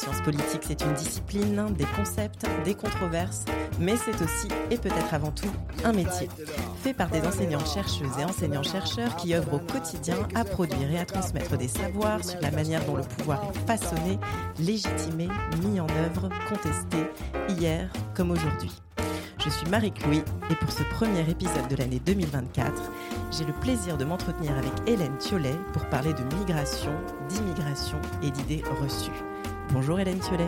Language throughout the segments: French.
Science politique, c'est une discipline, des concepts, des controverses, mais c'est aussi, et peut-être avant tout, un métier, fait par des enseignants-chercheuses et enseignants-chercheurs qui œuvrent au quotidien à produire et à transmettre des savoirs sur la manière dont le pouvoir est façonné, légitimé, mis en œuvre, contesté, hier comme aujourd'hui. Je suis Marie-Chloé et pour ce premier épisode de l'année 2024, j'ai le plaisir de m'entretenir avec Hélène Thiollet pour parler de migration, d'immigration et d'idées reçues. Bonjour Hélène Thiollet.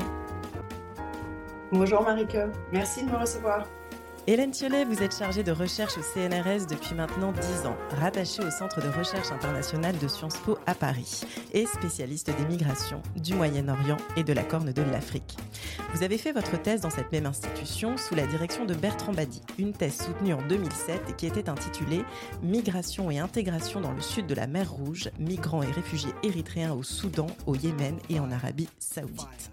Bonjour Marike, merci de me recevoir. Hélène Thiollet, vous êtes chargée de recherche au CNRS depuis maintenant 10 ans, rattachée au Centre de recherche internationale de Sciences Po à Paris et spécialiste des migrations, du Moyen-Orient et de la Corne de l'Afrique. Vous avez fait votre thèse dans cette même institution sous la direction de Bertrand Badi, une thèse soutenue en 2007 et qui était intitulée Migration et intégration dans le sud de la mer Rouge, migrants et réfugiés érythréens au Soudan, au Yémen et en Arabie saoudite.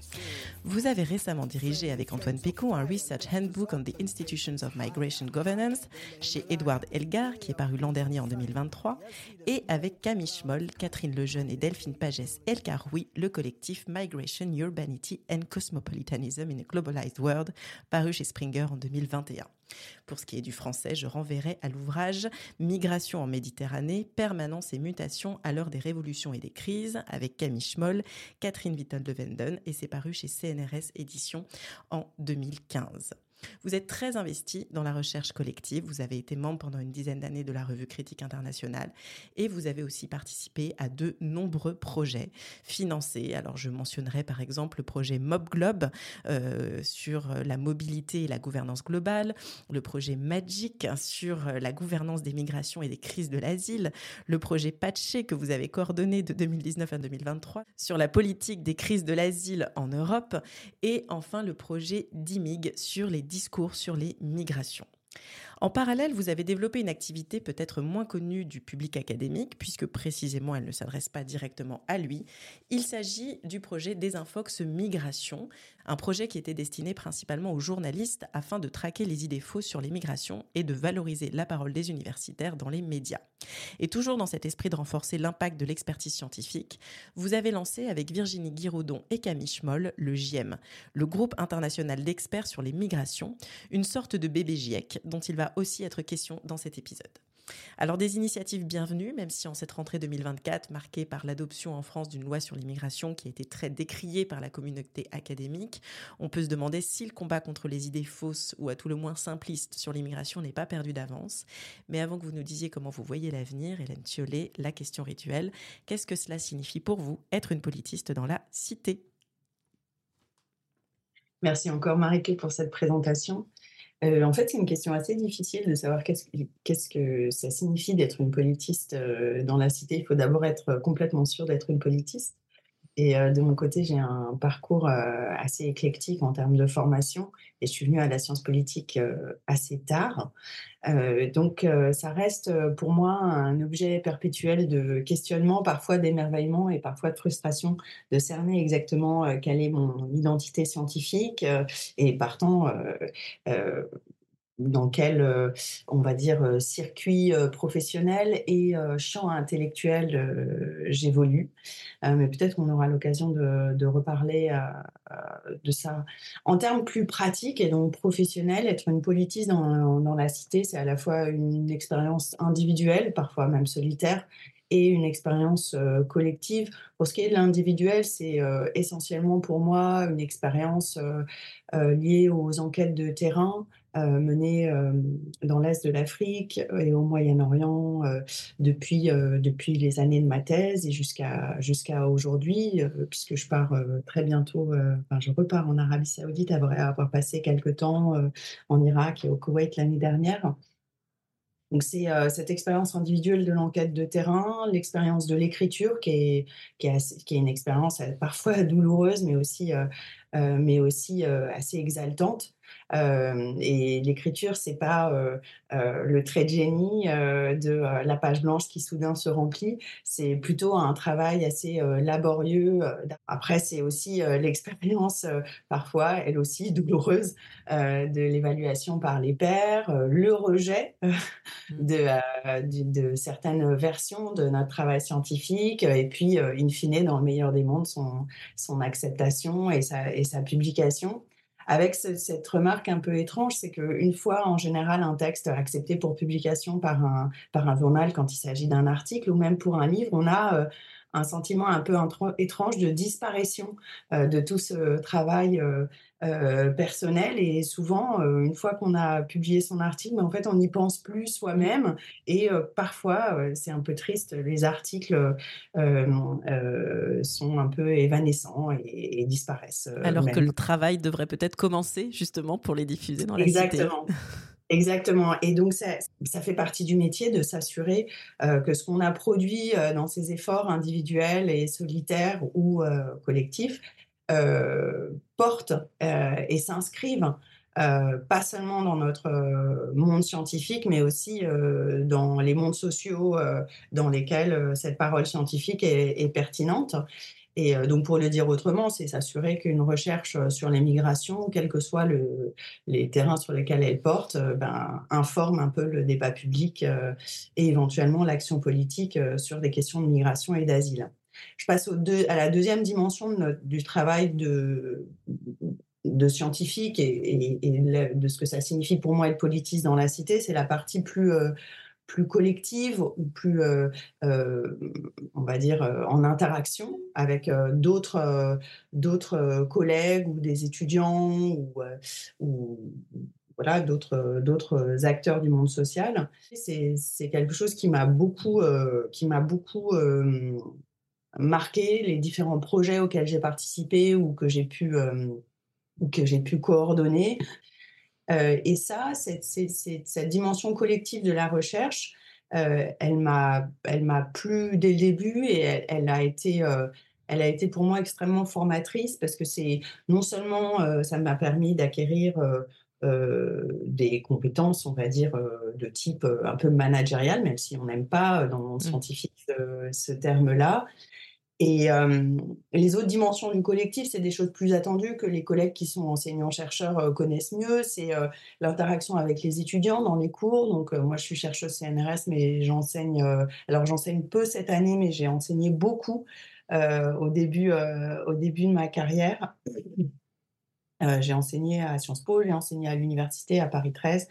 Vous avez récemment dirigé avec Antoine Péco un Research Handbook on the Institutions of Migration Governance chez Edward Elgar, qui est paru l'an dernier en 2023, et avec Camille Schmoll, Catherine Lejeune et Delphine Pagès Elkaroui, le collectif Migration, Urbanity and Cosmopolitanism in a Globalized World, paru chez Springer en 2021. Pour ce qui est du français, je renverrai à l'ouvrage Migration en Méditerranée, permanence et mutation à l'heure des révolutions et des crises avec Camille Schmoll, Catherine Vittel de Venden et c'est paru chez CNRS Éditions en 2015. Vous êtes très investi dans la recherche collective. Vous avez été membre pendant une dizaine d'années de la revue Critique internationale et vous avez aussi participé à de nombreux projets financés. Alors je mentionnerai par exemple le projet MobGlobe euh, sur la mobilité et la gouvernance globale, le projet Magic sur la gouvernance des migrations et des crises de l'asile, le projet Patché que vous avez coordonné de 2019 à 2023 sur la politique des crises de l'asile en Europe et enfin le projet DIMIG sur les discours sur les migrations. En parallèle, vous avez développé une activité peut-être moins connue du public académique, puisque précisément elle ne s'adresse pas directement à lui. Il s'agit du projet Desinfox Migration, un projet qui était destiné principalement aux journalistes afin de traquer les idées fausses sur les migrations et de valoriser la parole des universitaires dans les médias. Et toujours dans cet esprit de renforcer l'impact de l'expertise scientifique, vous avez lancé avec Virginie Guiraudon et Camille Schmoll le GIEM, le groupe international d'experts sur les migrations, une sorte de bébé GIEC dont il va aussi être question dans cet épisode. Alors des initiatives bienvenues, même si en cette rentrée 2024, marquée par l'adoption en France d'une loi sur l'immigration qui a été très décriée par la communauté académique, on peut se demander si le combat contre les idées fausses ou à tout le moins simplistes sur l'immigration n'est pas perdu d'avance. Mais avant que vous nous disiez comment vous voyez l'avenir, Hélène Thiollet, la question rituelle, qu'est-ce que cela signifie pour vous être une politiste dans la cité? Merci encore Marike pour cette présentation. Euh, en fait, c'est une question assez difficile de savoir qu'est-ce que ça signifie d'être une politiste euh, dans la cité. Il faut d'abord être complètement sûr d'être une politiste. Et euh, de mon côté, j'ai un parcours assez éclectique en termes de formation et je suis venue à la science politique assez tard. donc, ça reste pour moi un objet perpétuel de questionnement, parfois d'émerveillement et parfois de frustration, de cerner exactement quelle est mon identité scientifique et partant dans quel, on va dire, circuit professionnel et champ intellectuel j'évolue. mais peut-être qu'on aura l'occasion de, reparler de ça. En termes plus pratiques et donc professionnels, être une politiste dans la cité, c'est à la fois une expérience individuelle, parfois même solitaire, et une expérience collective. Pour ce qui est de l'individuel, c'est essentiellement pour moi une expérience liée aux enquêtes de terrain menées dans l'Est de l'Afrique et au Moyen-Orient depuis, depuis les années de ma thèse et jusqu'à jusqu'à aujourd'hui, puisque je pars très bientôt, enfin, je repars en Arabie saoudite après avoir passé quelques temps en Irak et au Koweït l'année dernière. Donc c'est cette expérience individuelle de l'enquête de terrain, l'expérience de l'écriture qui est, qui, est qui est une expérience parfois douloureuse mais aussi, mais aussi assez exaltante. Et l'écriture, c'est pas le trait de génie de la page blanche qui soudain se remplit. C'est plutôt un travail assez laborieux. Après, c'est aussi l'expérience, parfois, elle aussi douloureuse, de l'évaluation par les pairs, le rejet mmh. de, de, certaines versions de notre travail scientifique, et puis, in fine, dans le meilleur des mondes, son, son acceptation et sa, et sa publication avec cette remarque un peu étrange, c'est qu'une fois en général un texte accepté pour publication par un, par un journal quand il s'agit d'un article ou même pour un livre, on a euh, un sentiment un peu étrange de disparition euh, de tout ce travail euh, euh, personnel. Et souvent, une fois qu'on a publié son article, mais en fait, on n'y pense plus soi-même. Et parfois, c'est un peu triste, les articles sont un peu évanescents et, disparaissent. Alors que le travail devrait peut-être commencer justement pour les diffuser dans la Exactement. Exactement. Et donc, ça, fait partie du métier de s'assurer euh, que ce qu'on a produit euh, dans ces efforts individuels et solitaires ou euh, collectifs porte et s'inscrivent pas seulement dans notre monde scientifique, mais aussi dans les mondes sociaux dans lesquels cette parole scientifique est pertinente. Et euh, donc, pour le dire autrement, c'est s'assurer qu'une recherche euh, sur les migrations, quels que soient les terrains sur lesquels elle porte, euh, ben, informe un peu le débat public et éventuellement l'action politique sur des questions de migration et d'asile. Je passe à la deuxième dimension du travail de, de scientifique et, de ce que ça signifie pour moi être politiste dans la cité, c'est la partie plus plus collective ou plus, euh, euh, on va dire, euh, en interaction avec d'autres, d'autres collègues ou des étudiants ou, ou voilà, d'autres, d'autres acteurs du monde social. C'est, c'est quelque chose qui m'a beaucoup, qui m'a beaucoup marqué, les différents projets auxquels j'ai participé ou que j'ai pu, ou que j'ai pu coordonner. Euh, et ça, cette, cette, dimension collective de la recherche, euh, elle m'a plu dès le début et elle, a été euh, elle a été pour moi extrêmement formatrice parce que c'est non seulement ça m'a permis d'acquérir des compétences, on va dire, de type un peu managérial, même si on n'aime pas dans le monde mmh. scientifique ce terme-là, et les autres dimensions du collectif, c'est des choses plus attendues que les collègues qui sont enseignants-chercheurs connaissent mieux. C'est l'interaction avec les étudiants dans les cours. Donc, moi, je suis chercheuse CNRS, mais j'enseigne. alors, j'enseigne peu cette année, mais j'ai enseigné beaucoup au, début, au début de ma carrière. j'ai enseigné à Sciences Po, j'ai enseigné à l'université à Paris 13.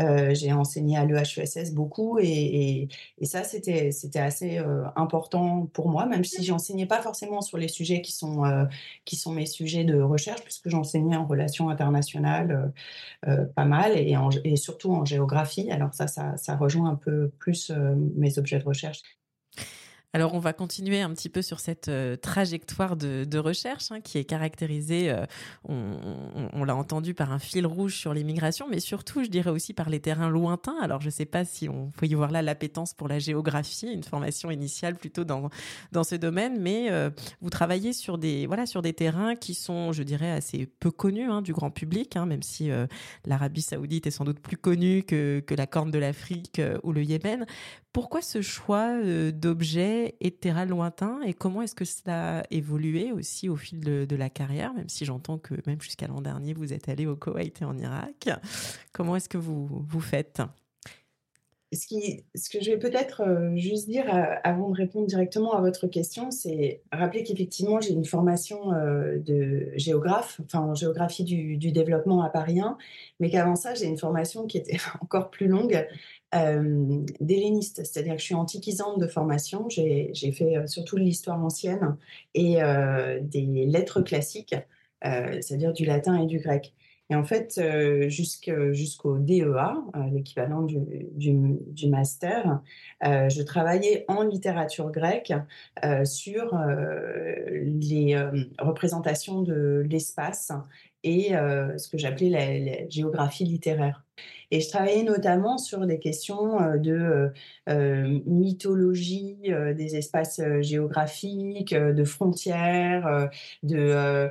Euh, j'ai enseigné à l'EHESS beaucoup et, ça, c'était, assez euh, important pour moi, même si j'enseignais pas forcément sur les sujets qui sont, euh, mes sujets de recherche, puisque j'enseignais en relations internationales pas mal et, surtout en géographie. Alors ça, ça rejoint un peu plus mes objets de recherche. Alors, on va continuer un petit peu sur cette euh, trajectoire de, recherche hein, qui est caractérisée, euh, on, l'a entendu, par un fil rouge sur l'immigration, mais surtout, je dirais aussi par les terrains lointains. Alors, je ne sais pas si on peut y voir là l'appétence pour la géographie, une formation initiale plutôt dans, dans ce domaine, mais euh, vous travaillez sur des, voilà, sur des terrains qui sont, je dirais, assez peu connus hein, du grand public, hein, même si l'Arabie saoudite est sans doute plus connue que, que la Corne de l'Afrique ou le Yémen. Pourquoi ce choix d'objets et de terrains lointains et comment est-ce que cela a évolué aussi au fil de, la carrière, même si j'entends que même jusqu'à l'an dernier, vous êtes allé au Koweït et en Irak. Comment est-ce que vous, vous faites? Ce, que je vais peut-être juste dire avant de répondre directement à votre question, c'est rappeler qu'effectivement, j'ai une formation de géographe, enfin en géographie du, développement à Paris 1, mais qu'avant ça, j'ai une formation qui était encore plus longue, euh, d'helléniste, c'est-à-dire que je suis antiquisante de formation. J'ai fait euh, surtout de l'histoire ancienne et euh, des lettres classiques, c'est-à-dire du latin et du grec. Et en fait, jusqu'au DEA, l'équivalent du, master, je travaillais en littérature grecque sur les représentations de l'espace et ce que j'appelais la, géographie littéraire. Et je travaillais notamment sur des questions de mythologie des espaces géographiques, de frontières, de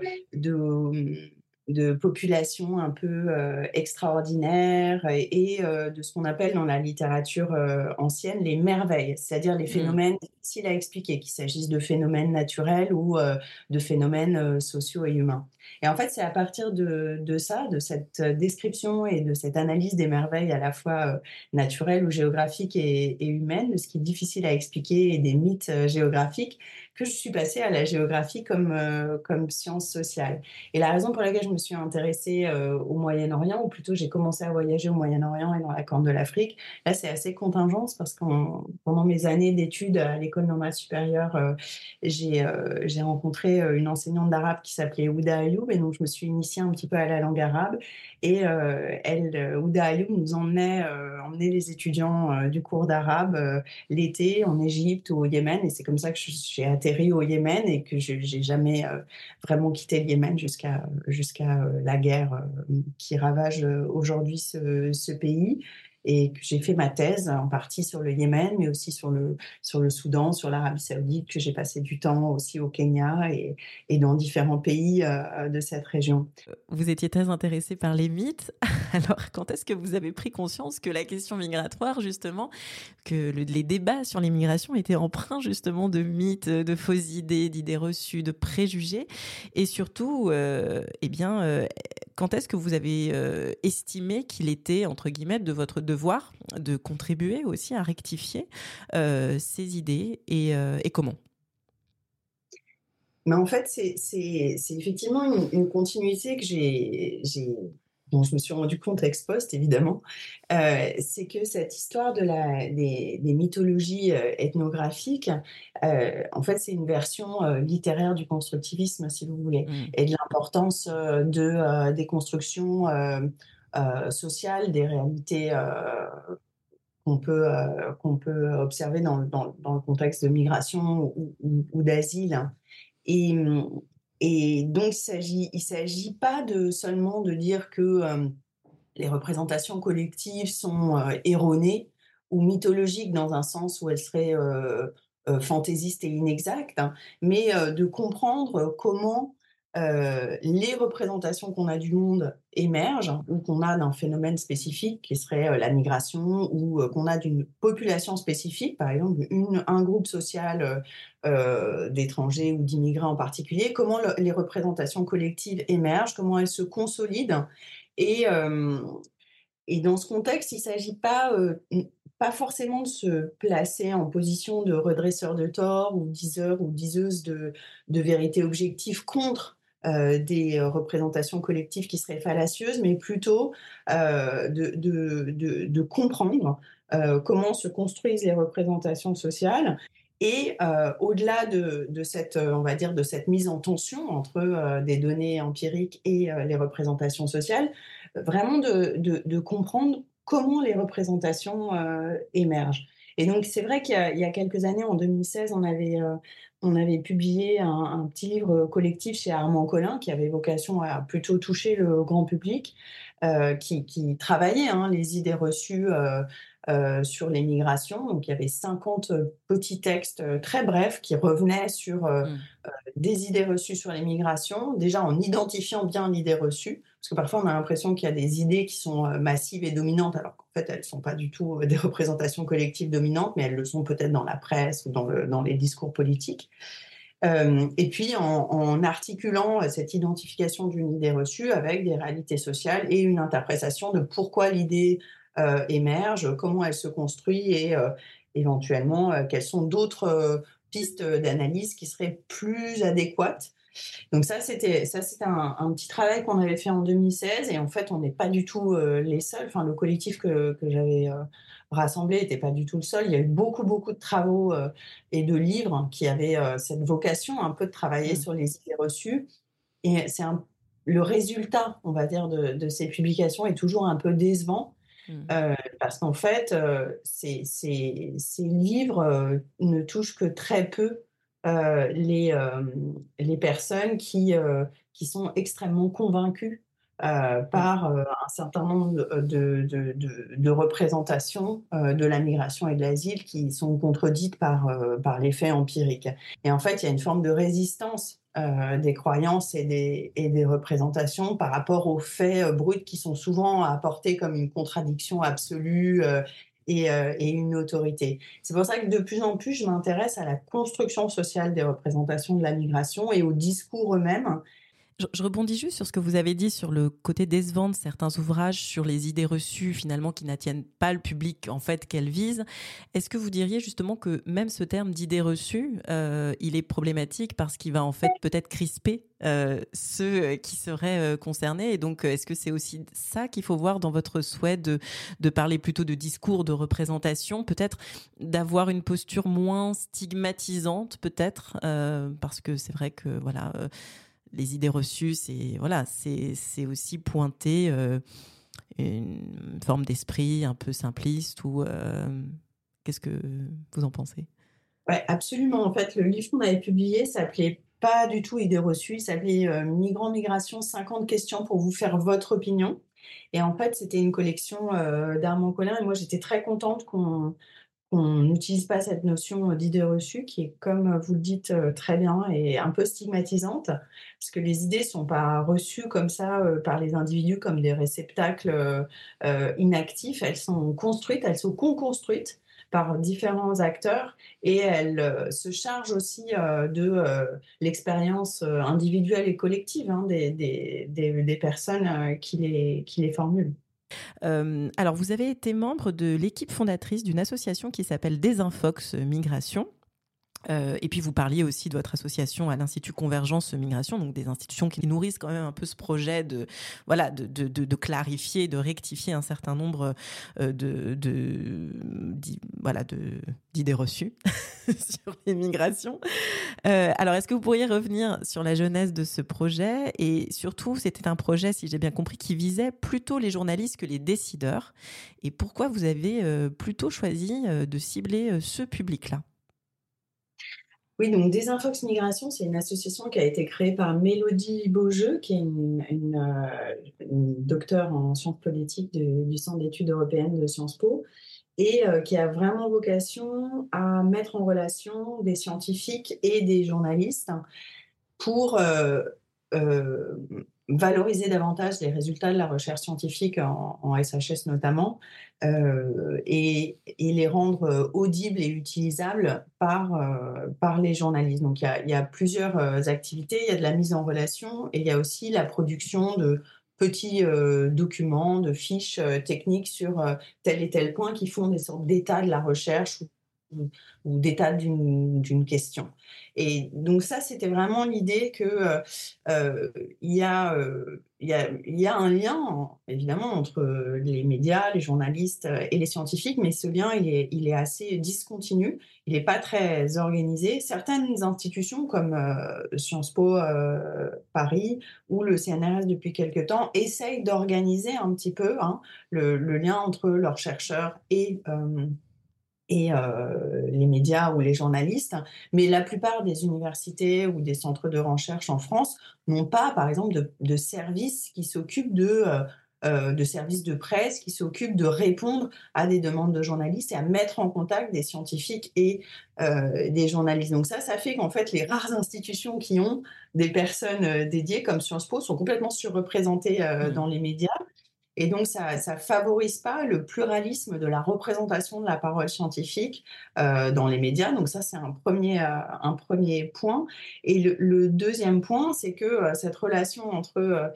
de populations un peu extraordinaires et, de ce qu'on appelle dans la littérature ancienne les merveilles, c'est-à-dire les mmh. phénomènes difficiles à expliquer, qu'il s'agisse de phénomènes naturels ou de phénomènes sociaux et humains. Et en fait, c'est à partir de, ça, de cette description et de cette analyse des merveilles à la fois naturelles ou géographiques et, humaines, de ce qui est difficile à expliquer et des mythes géographiques, que je suis passée à la géographie comme, euh, comme science sociale. Et la raison pour laquelle je me suis intéressée euh, au Moyen-Orient, ou plutôt j'ai commencé à voyager au Moyen-Orient et dans la Corne de l'Afrique, là c'est assez contingence parce que pendant mes années d'études à l'école normale supérieure, euh, j'ai j'ai rencontré une enseignante d'arabe qui s'appelait Ouda Ayoub et donc je me suis initiée un petit peu à la langue arabe. Et elle, Ouda Ayoub nous emmenait, emmenait les étudiants du cours d'arabe l'été en Égypte ou au Yémen et c'est comme ça que je suis au Yémen et que je n'ai jamais euh, vraiment quitté le Yémen jusqu'à jusqu'à euh, la guerre euh, qui ravage aujourd'hui ce, pays et que j'ai fait ma thèse en partie sur le Yémen, mais aussi sur le, sur le Soudan, sur l'Arabie saoudite, que j'ai passé du temps aussi au Kenya et, et dans différents pays euh, de cette région. Vous étiez très intéressé par les mythes. Alors, quand est-ce que vous avez pris conscience que la question migratoire, justement, que les débats sur l'immigration étaient empreints justement de mythes, de fausses idées, d'idées reçues, de préjugés, et surtout, euh, eh bien, euh, quand est-ce que vous avez euh, estimé qu'il était, entre guillemets, de votre devoir de contribuer aussi à rectifier euh, ces idées et, euh, comment? Mais en fait, c'est effectivement une, continuité que j'ai dont je me suis rendu compte ex post, évidemment, euh, c'est que cette histoire de la, des, mythologies euh, ethnographiques, euh, en fait, c'est une version littéraire du constructivisme, si vous voulez, mmh. et de l'importance de, des constructions sociales, des réalités qu'on peut, qu'on peut observer dans, dans, dans, le contexte de migration ou, ou d'asile. Et, et donc, il ne s'agit pas de, seulement de dire que euh, les représentations collectives sont euh, erronées ou mythologiques dans un sens où elles seraient euh, fantaisistes et inexactes, hein, mais de comprendre comment euh, les représentations qu'on a du monde émergent ou qu'on a d'un phénomène spécifique qui serait euh, la migration ou euh, qu'on a d'une population spécifique, par exemple un groupe social d'étrangers ou d'immigrants en particulier, comment les représentations collectives émergent, comment elles se consolident. Et, dans ce contexte, il ne s'agit pas pas forcément de se placer en position de redresseur de tort ou diseur ou diseuse de vérité objective contre euh, des euh, représentations collectives qui seraient fallacieuses, mais plutôt euh, de, comprendre comment se construisent les représentations sociales et au-delà de, cette, on va dire, de cette mise en tension entre des données empiriques et les représentations sociales, vraiment de, comprendre comment les représentations émergent. Et donc, c'est vrai qu'il y, a quelques années, en 2016, on avait, on avait publié un, petit livre collectif chez Armand Collin qui avait vocation à plutôt toucher le grand public, euh, qui, travaillait hein, les idées reçues euh, euh, sur les migrations. Donc il y avait 50 petits textes très brefs qui revenaient sur mmh. des idées reçues sur les migrations, déjà en identifiant bien l'idée reçue, parce que parfois on a l'impression qu'il y a des idées qui sont massives et dominantes, alors qu'en fait elles ne sont pas du tout des représentations collectives dominantes, mais elles le sont peut-être dans la presse ou dans, les discours politiques. et puis en, articulant cette identification d'une idée reçue avec des réalités sociales et une interprétation de pourquoi l'idée euh, émerge, comment elle se construit et euh, éventuellement euh, quelles sont d'autres pistes d'analyse qui seraient plus adéquates. Donc ça, c'était ça, c'était un, petit travail qu'on avait fait en 2016 et en fait, on n'est pas du tout les seuls. Enfin, le collectif que, que j'avais rassemblé n'était pas du tout le seul. Il y a eu beaucoup, beaucoup de travaux et de livres qui avaient cette vocation un peu de travailler mmh. sur les idées reçues. Et c'est le résultat, on va dire, de, de, ces publications est toujours un peu décevant Mmh. Euh, parce qu'en fait, euh, ces, livres euh, ne touchent que très peu les, les personnes qui, qui sont extrêmement convaincues mmh. par un certain nombre de, de, de, représentations de la migration et de l'asile qui sont contredites par, par les faits empiriques. Et en fait, il y a une forme de résistance des croyances et des, et des, représentations par rapport aux faits bruts qui sont souvent apportés comme une contradiction absolue et, et, une autorité. C'est pour ça que de plus en plus, je m'intéresse à la construction sociale des représentations de la migration et aux discours eux-mêmes je, rebondis juste sur ce que vous avez dit sur le côté décevant de certains ouvrages, sur les idées reçues finalement qui n'attiennent pas le public en fait qu'elles visent. Est-ce que vous diriez justement que même ce terme d'idées reçues, euh, il est problématique parce qu'il va en fait peut-être crisper euh, ceux qui seraient euh, concernés? Et donc, est-ce que c'est aussi ça qu'il faut voir dans votre souhait de, de parler plutôt de discours, de représentation, peut-être d'avoir une posture moins stigmatisante, peut-être, parce que c'est vrai que voilà les idées reçues, c'est voilà, c'est aussi pointer euh, une forme d'esprit un peu simpliste ou euh, qu'est-ce que vous en pensez? Ouais, absolument. En fait, le livre qu'on avait publié s'appelait pas du tout idées reçues, il s'appelait euh, Migrants Migration 50 questions pour vous faire votre opinion. Et en fait, c'était une collection d'Armand Collin et moi j'étais très contente qu'on on n'utilise pas cette notion d'idée reçue qui est, comme vous le dites euh, très bien, et un peu stigmatisante, parce que les idées ne sont pas reçues comme ça euh, par les individus comme des réceptacles euh, inactifs, elles sont construites, elles sont co-construites par différents acteurs et elles se chargent aussi de l'expérience individuelle et collective hein, des, des, personnes qui, les, qui les formulent. Euh, alors, vous avez été membre de l'équipe fondatrice d'une association qui s'appelle Desinfox Migration. Euh, et puis vous parliez aussi de votre association à l'Institut Convergence Migration, donc des institutions qui nourrissent quand même un peu ce projet de voilà de, clarifier, de rectifier un certain nombre euh, de, voilà d'idées reçues sur l'immigration. Euh, alors est-ce que vous pourriez revenir sur la jeunesse de ce projet? Et surtout c'était un projet, si j'ai bien compris, qui visait plutôt les journalistes que les décideurs. Et pourquoi vous avez plutôt choisi de cibler ce public-là? Oui, donc Desinfox Migration, c'est une association qui a été créée par Mélodie Beaujeu, qui est une, une, euh, docteure en sciences politiques du Centre d'études européennes de Sciences Po, et euh, qui a vraiment vocation à mettre en relation des scientifiques et des journalistes pour euh, valoriser davantage les résultats de la recherche scientifique en, SHS notamment euh, et, les rendre euh, audibles et utilisables par, euh, par les journalistes. Donc il y, a, plusieurs activités, il y a de la mise en relation et il y a aussi la production de petits documents, de fiches techniques sur tel et tel point qui font des sortes d'états de la recherche ou d'état d'une question. Et donc ça, c'était vraiment l'idée que euh, euh, y a, euh, y a, un lien, évidemment, entre les médias, les journalistes et les scientifiques, mais ce lien, il est, il est assez discontinu, il n'est pas très organisé. Certaines institutions, comme Sciences Po Paris ou le CNRS depuis quelque temps, essayent d'organiser un petit peu hein, le, le, lien entre leurs chercheurs et et les médias ou les journalistes, mais la plupart des universités ou des centres de recherche en France n'ont pas, par exemple, de, services qui s'occupent de, de services de presse, qui s'occupent de répondre à des demandes de journalistes et à mettre en contact des scientifiques et des journalistes. Donc ça, ça fait qu'en fait, les rares institutions qui ont des personnes dédiées comme Sciences Po sont complètement surreprésentées mmh. dans les médias. Et donc, ça ne favorise pas le pluralisme de la représentation de la parole scientifique euh, dans les médias. Donc, ça, c'est un premier, euh, un premier point. Et le, deuxième point, c'est que euh, cette relation entre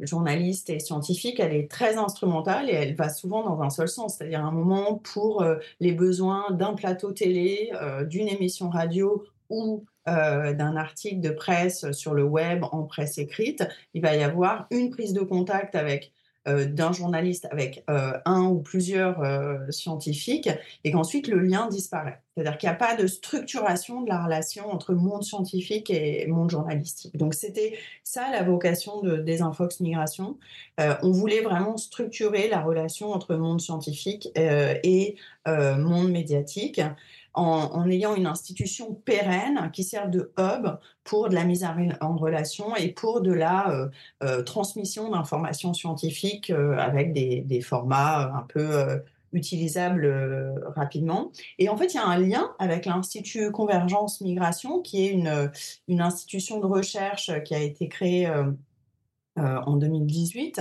journalistes et scientifiques, elle est très instrumentale et elle va souvent dans un seul sens. C'est-à-dire un moment pour les besoins d'un plateau télé, d'une émission radio ou d'un article de presse sur le web en presse écrite, il va y avoir une prise de contact avec d'un journaliste avec euh, un ou plusieurs euh, scientifiques et qu'ensuite le lien disparaît. C'est-à-dire qu'il n'y a pas de structuration de la relation entre monde scientifique et monde journalistique. Donc c'était ça la vocation de Desinfox Migration. on voulait vraiment structurer la relation entre monde scientifique et monde médiatique en, ayant une institution pérenne qui sert de hub pour de la mise en relation et pour de la euh, euh, transmission d'informations scientifiques euh, avec des, formats un peu utilisable rapidement. Et en fait, il y a un lien avec l'Institut Convergence Migration, qui est une institution de recherche qui a été créée en 2018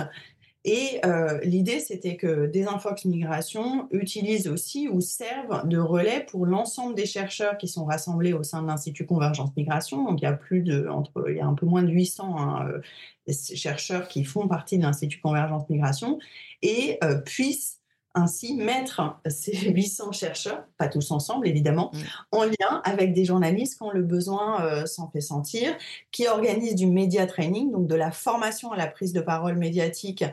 et euh, l'idée, c'était que Desinfox Migration utilise aussi ou servent de relais pour l'ensemble des chercheurs qui sont rassemblés au sein de l'Institut Convergence Migration. Donc, il y a plus de, entre, il y a un peu moins de 800 hein, euh, chercheurs qui font partie de l'Institut Convergence Migration et euh, puissent ainsi mettre ces 800 chercheurs, pas tous ensemble évidemment, mmh. en lien avec des journalistes quand le besoin euh, s'en fait sentir, qui organisent du média training, donc de la formation à la prise de parole médiatique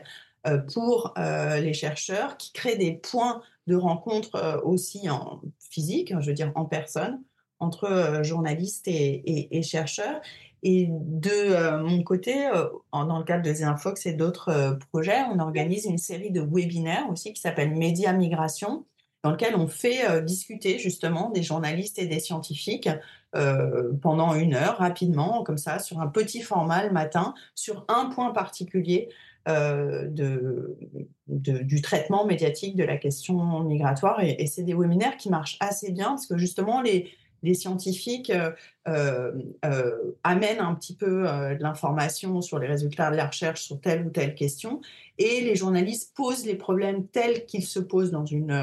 euh, pour euh, les chercheurs, qui créent des points de rencontre aussi en physique, je veux dire en personne, entre journalistes et, et chercheurs. Et de euh, mon côté, euh, dans le cadre de Zinfox et d'autres euh, projets, on organise une série de webinaires aussi qui s'appelle Média Migration, dans lequel on fait discuter justement des journalistes et des scientifiques pendant une heure rapidement, comme ça, sur un petit format le matin, sur un point particulier du traitement médiatique de la question migratoire. et c'est des webinaires qui marchent assez bien parce que justement, les, les scientifiques euh, euh, euh, amènent un petit peu de l'information sur les résultats de la recherche sur telle ou telle question, et les journalistes posent les problèmes tels qu'ils se posent dans une,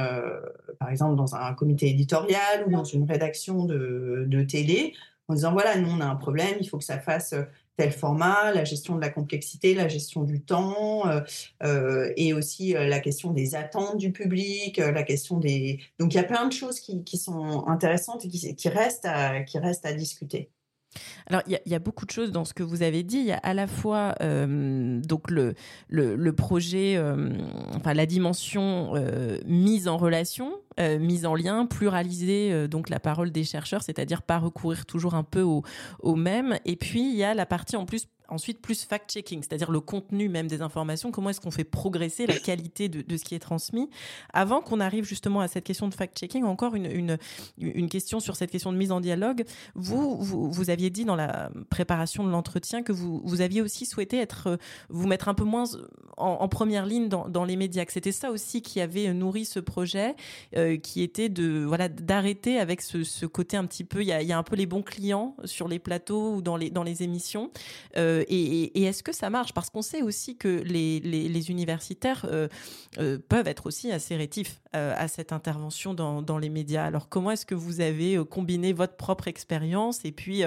par exemple, dans un comité éditorial ou dans une rédaction de, de télé, en disant voilà, nous on a un problème, il faut que ça fasse tel format, la gestion de la complexité, la gestion du temps, euh, euh, et aussi euh, la question des attentes du public, la question des... Donc il y a plein de choses qui, sont intéressantes et qui, restent qui restent à discuter. Alors, il y, a beaucoup de choses dans ce que vous avez dit. Il y a à la fois euh, donc le, le, projet, euh, enfin la dimension euh, mise en relation, mise en lien, pluraliser donc la parole des chercheurs, c'est-à-dire pas recourir toujours un peu au, au même. Et puis il y a la partie en plus ensuite plus fact-checking, c'est-à-dire le contenu même des informations, comment est-ce qu'on fait progresser la qualité de, ce qui est transmis. Avant qu'on arrive justement à cette question de fact-checking, encore une, une, une, question sur cette question de mise en dialogue. Vous, vous, vous aviez dit dans la préparation de l'entretien que vous, vous aviez aussi souhaité être, vous mettre un peu moins en, première ligne dans, dans, les médias, que c'était ça aussi qui avait nourri ce projet, euh, qui était de voilà d'arrêter avec ce, ce, côté un petit peu, il y a, y a, un peu les bons clients sur les plateaux ou dans les, dans les émissions. Euh, euh, et, est-ce que ça marche? Parce qu'on sait aussi que les, universitaires euh, euh, peuvent être aussi assez rétifs à cette intervention dans, les médias. Alors comment est-ce que vous avez combiné votre propre expérience et puis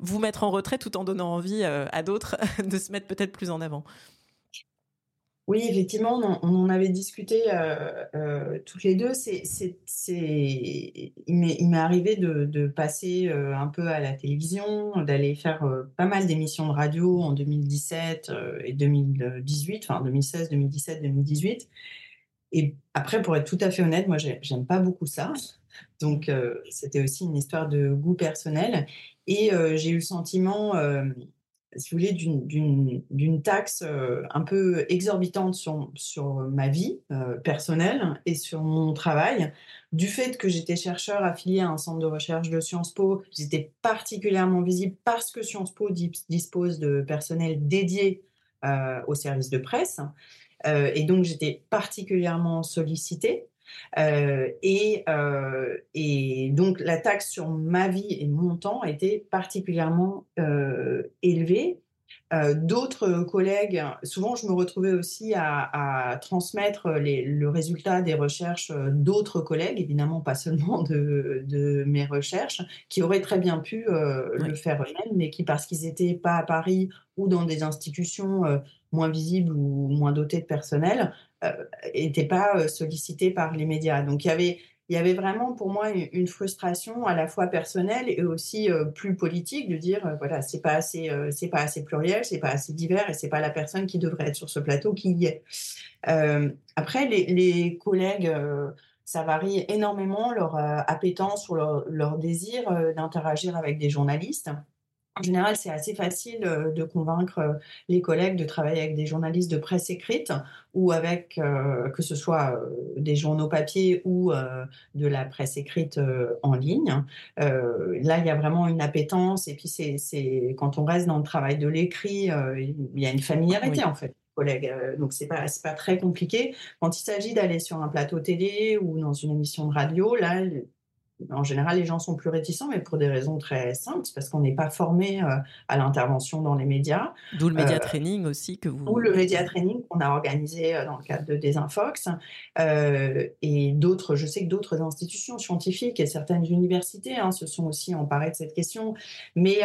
vous mettre en retrait tout en donnant envie à d'autres de se mettre peut-être plus en avant? Oui, effectivement, on, en avait discuté euh, euh, toutes les deux. C'est, c'est, c'est, il m'est, arrivé de, passer euh, un peu à la télévision, d'aller faire pas mal d'émissions de radio en 2017 et 2018, enfin 2016, 2017, 2018. Et après, pour être tout à fait honnête, moi, j'aime pas beaucoup ça. Donc, c'était aussi une histoire de goût personnel. Et j'ai eu le sentiment si vous voulez, d'une taxe euh, un peu exorbitante sur, sur ma vie euh, personnelle et sur mon travail. Du fait que j'étais chercheur affilié à un centre de recherche de Sciences Po, j'étais particulièrement visible parce que Sciences Po dispose de personnel dédié euh, au service de presse. et donc, j'étais particulièrement sollicitée. Et, et, donc la taxe sur ma vie et mon temps était particulièrement élevée. D'autres collègues, souvent je me retrouvais aussi à, transmettre le résultat des recherches d'autres collègues, évidemment pas seulement de, de, mes recherches, qui auraient très bien pu le faire eux-mêmes, mais qui parce qu'ils n'étaient pas à Paris ou dans des institutions moins visibles ou moins dotées de personnel, n'étaient euh, pas euh, sollicités par les médias. Donc il y avait vraiment pour moi une frustration à la fois personnelle et aussi euh, plus politique de dire voilà c'est pas assez c'est pas assez pluriel c'est pas assez divers et c'est pas la personne qui devrait être sur ce plateau qui y est après les, collègues ça varie énormément leur appétence ou leur désir d'interagir avec des journalistes en général, c'est assez facile euh, de convaincre euh, les collègues de travailler avec des journalistes de presse écrite ou avec, euh, que ce soit des journaux papier ou de la presse écrite en ligne. là, il y a vraiment une appétence et puis c'est quand on reste dans le travail de l'écrit, il y a une familiarité en fait. collègues. donc, ce n'est pas, pas très compliqué. Quand il s'agit d'aller sur un plateau télé ou dans une émission de radio, là, en général, les gens sont plus réticents, mais pour des raisons très simples, parce qu'on n'est pas formé euh, à l'intervention dans les médias. D'où le média euh, training aussi que vous. Ou le média training qu'on a organisé euh, dans le cadre de Desinfox. et d'autres, je sais que d'autres institutions scientifiques et certaines universités hein, se sont aussi emparées de cette question. Mais,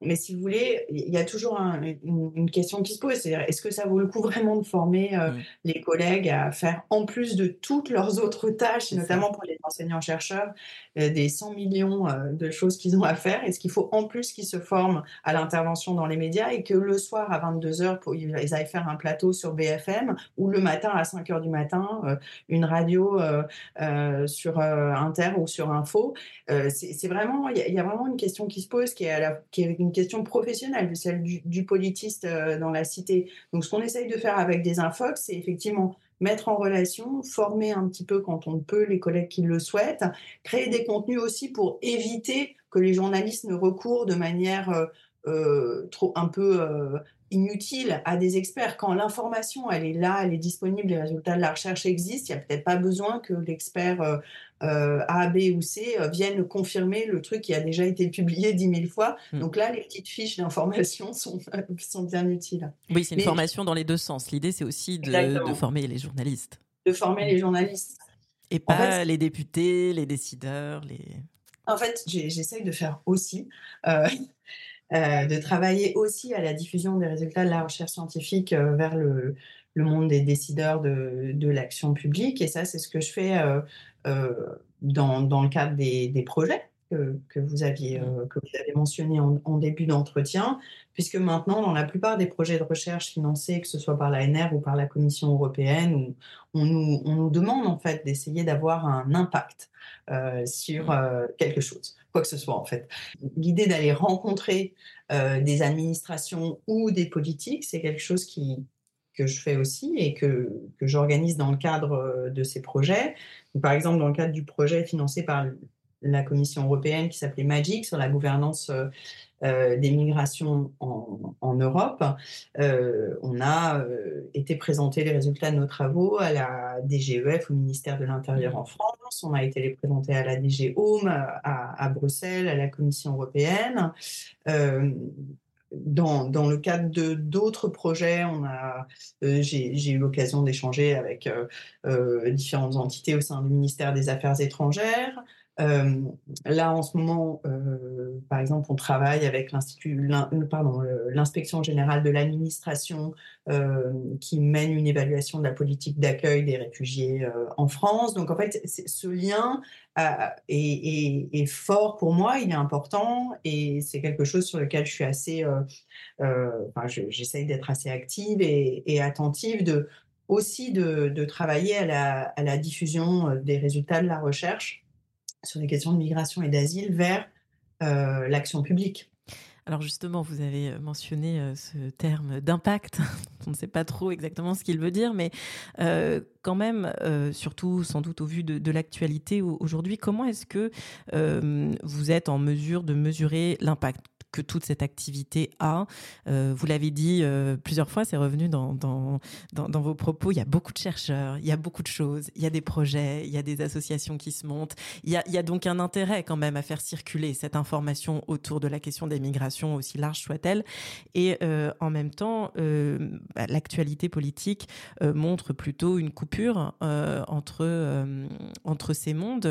mais si vous voulez, il y a toujours une, question qui se pose c'est est-ce que ça vaut le coup vraiment de former les collègues à faire, en plus de toutes leurs autres tâches, notamment pour les enseignants-chercheurs, euh, des 100 millions euh, de choses qu'ils ont à faire. Est-ce qu'il faut en plus qu'ils se forment à l'intervention dans les médias et que le soir à 22h, ils aillent faire un plateau sur BFM ou le matin à 5h du matin, euh, une radio sur Inter ou sur Info C'est vraiment, il y, a vraiment une question qui se pose qui est, qui est une question professionnelle, celle du, du politiste dans la cité. Donc ce qu'on essaye de faire avec des infox, c'est effectivement mettre en relation, former un petit peu quand on peut les collègues qui le souhaitent, créer des contenus aussi pour éviter que les journalistes ne recourent de manière euh, euh, trop un peu euh, inutile à des experts. Quand l'information, elle est là, elle est disponible, les résultats de la recherche existent, il n'y a peut-être pas besoin que l'expert euh, A, B ou C euh, vienne confirmer le truc qui a déjà été publié dix mille fois. Hmm. Donc là, les petites fiches d'information sont, sont bien utiles. Oui, c'est une formation dans les deux sens. L'idée, c'est aussi de, former les journalistes. De former les journalistes. Et pas les députés, les décideurs, les... En fait, j'essaye de faire aussi. Euh, de travailler aussi à la diffusion des résultats de la recherche scientifique vers le, monde des décideurs de, l'action publique. Et ça, c'est ce que je fais euh, dans, le cadre des, projets que, vous aviez, que vous avez mentionnés en, début d'entretien, puisque maintenant, dans la plupart des projets de recherche financés, que ce soit par l'ANR ou par la Commission européenne, on nous, on nous demande en fait d'essayer d'avoir un impact sur quelque chose quoi que ce soit en fait. L'idée d'aller rencontrer euh, des administrations ou des politiques, c'est quelque chose qui, que je fais aussi et que, que j'organise dans le cadre euh, de ces projets. Par exemple, dans le cadre du projet financé par la Commission européenne qui s'appelait MAGIC sur la gouvernance euh, euh, des migrations en, Europe. On a été présenter les résultats de nos travaux à la DGEF, au ministère de l'Intérieur en France. On a été les présenter à la DG Home, à, Bruxelles, à la Commission européenne. Dans, le cadre de d'autres projets, a, j'ai, eu l'occasion d'échanger avec différentes entités au sein du ministère des Affaires étrangères, euh, là, en ce moment, euh, par exemple, on travaille avec l'inspection générale de l'administration euh, qui mène une évaluation de la politique d'accueil des réfugiés en France. Donc, en fait, ce lien est, fort pour moi, il est important et c'est quelque chose sur lequel je suis assez, enfin, j'essaye d'être assez active et, attentive aussi de, travailler à la diffusion des résultats de la recherche sur les questions de migration et d'asile vers euh, l'action publique. Alors justement, vous avez euh, mentionné euh, ce terme d'impact. On ne sait pas trop exactement ce qu'il veut dire, mais quand même, surtout sans doute au vu de, de l'actualité aujourd'hui, comment est-ce que vous êtes en mesure de mesurer l'impact toute cette activité a. Euh, vous l'avez dit euh, plusieurs fois, c'est revenu dans, vos propos, il y a beaucoup de chercheurs, il y a beaucoup de choses, il y a des projets, il y a des associations qui se montent. Il y a, donc un intérêt quand même à faire circuler cette information autour de la question des migrations, aussi large soit-elle. Et euh, en même temps, bah, l'actualité politique montre plutôt une coupure entre ces mondes,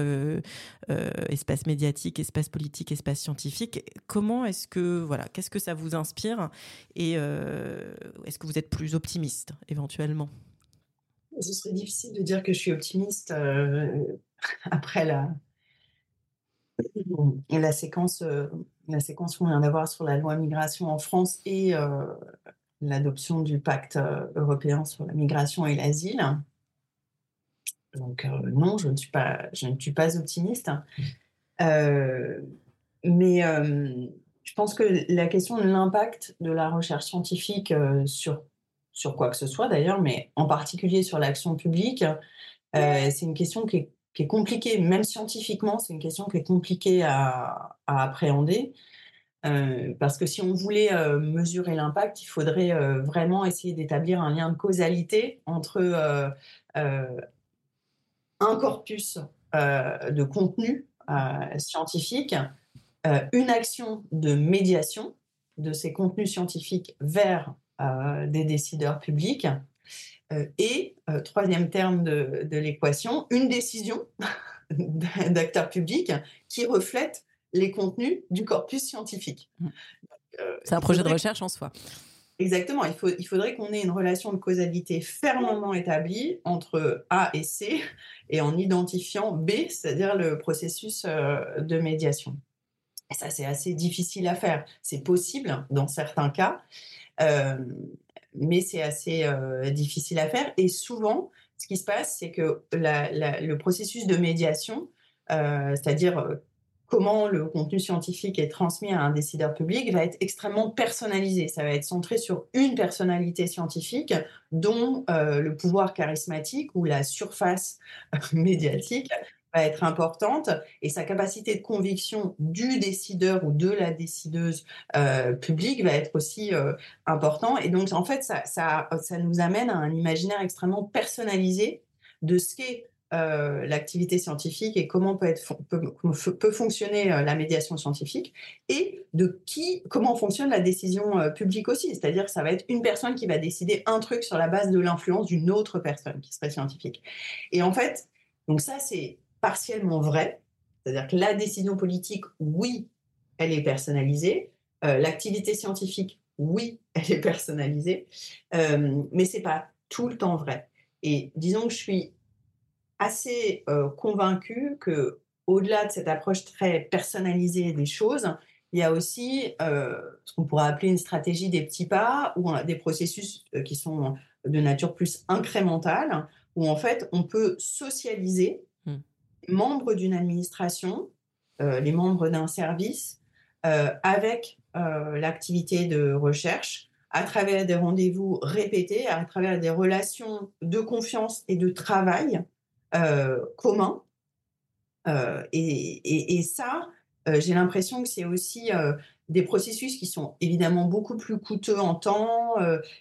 espace médiatique, espace politique, espace scientifique. Comment est-ce que voilà, qu'est-ce que ça vous inspire et euh, est-ce que vous êtes plus optimiste éventuellement? Ce serait difficile de dire que je suis optimiste euh, après la la séquence euh, la séquence qu'on vient d'avoir sur la loi migration en France et l'adoption du pacte européen sur la migration et l'asile. Donc non, je ne suis pas je ne suis pas optimiste. mais je pense que la question de l'impact de la recherche scientifique euh, sur, sur quoi que ce soit d'ailleurs, mais en particulier sur l'action publique, euh, c'est une question qui est, compliquée, même scientifiquement, c'est une question qui est compliquée à, appréhender. parce que si on voulait mesurer l'impact, il faudrait vraiment essayer d'établir un lien de causalité entre un corpus de contenu scientifique, une action de médiation de ces contenus scientifiques vers des décideurs publics, et, troisième terme de, de l'équation, une décision d'acteurs publics qui reflète les contenus du corpus scientifique. Mmh. Euh, c'est un projet de recherche en soi. Exactement. Il, faut, il faudrait qu'on ait une relation de causalité fermement établie entre A et C et en identifiant B, c'est-à-dire le processus euh, de médiation. Ça, c'est assez difficile à faire. C'est possible dans certains cas, euh, mais c'est assez difficile à faire. Et souvent, ce qui se passe, c'est que le processus de médiation, c'est-à-dire comment le contenu scientifique est transmis à un décideur public va être extrêmement personnalisé. Ça va être centré sur une personnalité scientifique dont euh, le pouvoir charismatique ou la surface médiatique va être importante et sa capacité de conviction du décideur ou de la décideuse euh, publique va être aussi euh, important. Et donc, en fait, ça, ça, ça nous amène à un imaginaire extrêmement personnalisé de ce qu'est euh, l'activité scientifique et comment peut, être, peut, fonctionner euh, la médiation scientifique et de qui, comment fonctionne la décision publique aussi. C'est-à-dire que ça va être une personne qui va décider un truc sur la base de l'influence d'une autre personne qui serait scientifique. Et en fait, donc ça c'est partiellement vrai. C'est-à-dire que la décision politique, oui, elle est personnalisée. L'activité scientifique, oui, elle est personnalisée. mais c'est pas tout le temps vrai. Et disons que je suis assez convaincu que au-delà de cette approche très personnalisée des choses, il y a aussi ce qu'on pourrait appeler une stratégie des petits pas ou des processus qui sont de nature plus incrémentale, où en fait on peut socialiser membres d'une administration, les membres d'un service, avec l'activité de recherche, à travers des rendez-vous répétés, à travers des relations de confiance et de travail euh, commun. Euh, et, ça, euh, j'ai l'impression que c'est aussi des processus qui sont évidemment beaucoup plus coûteux en temps,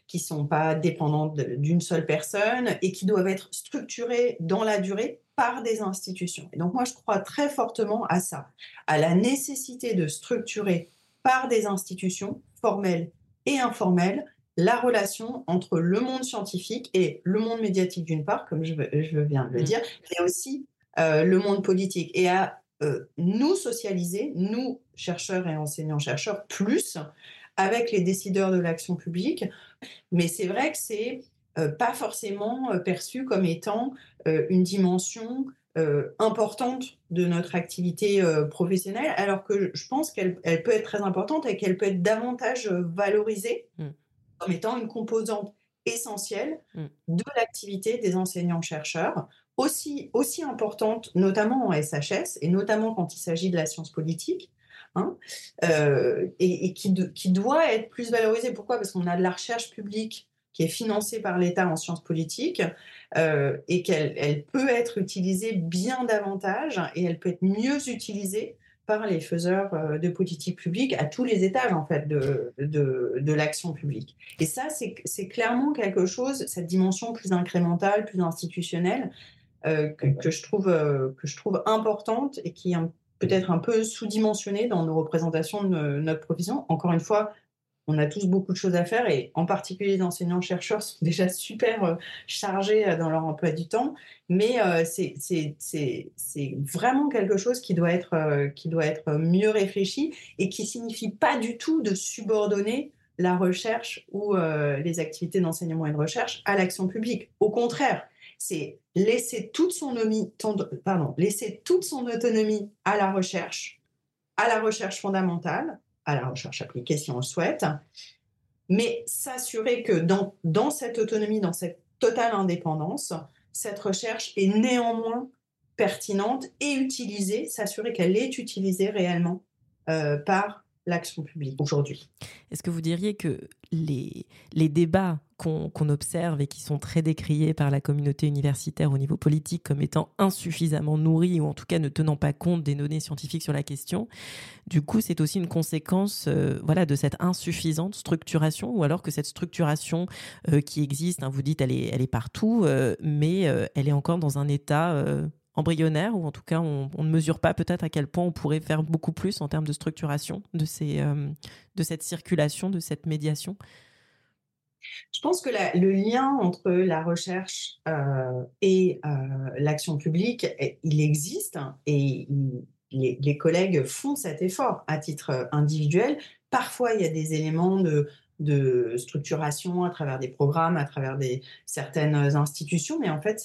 qui ne sont pas dépendants d'une seule personne et qui doivent être structurés dans la durée par des institutions. Et donc moi, je crois très fortement à ça, à la nécessité de structurer par des institutions formelles et informelles la relation entre le monde scientifique et le monde médiatique d'une part, comme je, viens de le mmh. dire, mais aussi euh, le monde politique, et à euh, nous socialiser, nous, chercheurs et enseignants-chercheurs, plus avec les décideurs de l'action publique. Mais c'est vrai que c'est euh, pas forcément perçu comme étant une dimension importante de notre activité professionnelle, alors que je pense qu'elle peut être très importante et qu'elle peut être davantage valorisée. Mmh comme étant une composante essentielle mmh. de l'activité des enseignants-chercheurs, aussi, aussi importante, notamment en SHS, et notamment quand il s'agit de la science politique, hein, euh, et, qui, doit être plus valorisée. Pourquoi? Parce qu'on a de la recherche publique qui est financée par l'État en sciences politiques, euh, et qu'elle elle peut être utilisée bien davantage, et elle peut être mieux utilisée par les faiseurs euh, de politique publique à tous les étages en fait de, de, l'action publique. Et ça, c'est clairement quelque chose, cette dimension plus incrémentale, plus institutionnelle, que, je trouve, que je trouve importante et qui est peut-être un peu sous-dimensionnée dans nos représentations de notre profession. Encore une fois, on a tous beaucoup de choses à faire et en particulier les enseignants-chercheurs sont déjà super euh, chargés euh, dans leur emploi du temps, mais euh, c'est vraiment quelque chose qui doit, être, qui doit être mieux réfléchi et qui signifie pas du tout de subordonner la recherche ou les activités d'enseignement et de recherche à l'action publique. Au contraire, c'est laisser toute son, pardon, laisser toute son autonomie à la recherche, à la recherche fondamentale, à la recherche appliquée si on le souhaite, mais s'assurer que dans, dans cette autonomie, dans cette totale indépendance, cette recherche est néanmoins pertinente et utilisée, s'assurer qu'elle est utilisée réellement euh, par l'action publique aujourd'hui. Est-ce que vous diriez que les, les débats qu'on observe et qui sont très décriés par la communauté universitaire au niveau politique comme étant insuffisamment nourris ou en tout cas ne tenant pas compte des données scientifiques sur la question, du coup c'est aussi une conséquence euh, voilà, de cette insuffisante structuration ou alors que cette structuration euh, qui existe, hein, vous dites elle est, elle est partout, euh, mais elle est encore dans un état embryonnaire, ou en tout cas on, ne mesure pas peut-être à quel point on pourrait faire beaucoup plus en termes de structuration de, ces, de cette circulation, de cette médiation Je pense que le lien entre la recherche euh, et euh, l'action publique, il existe et les, collègues font cet effort à titre individuel. Parfois, il y a des éléments de structuration à travers des programmes, à travers des, certaines institutions, mais en fait,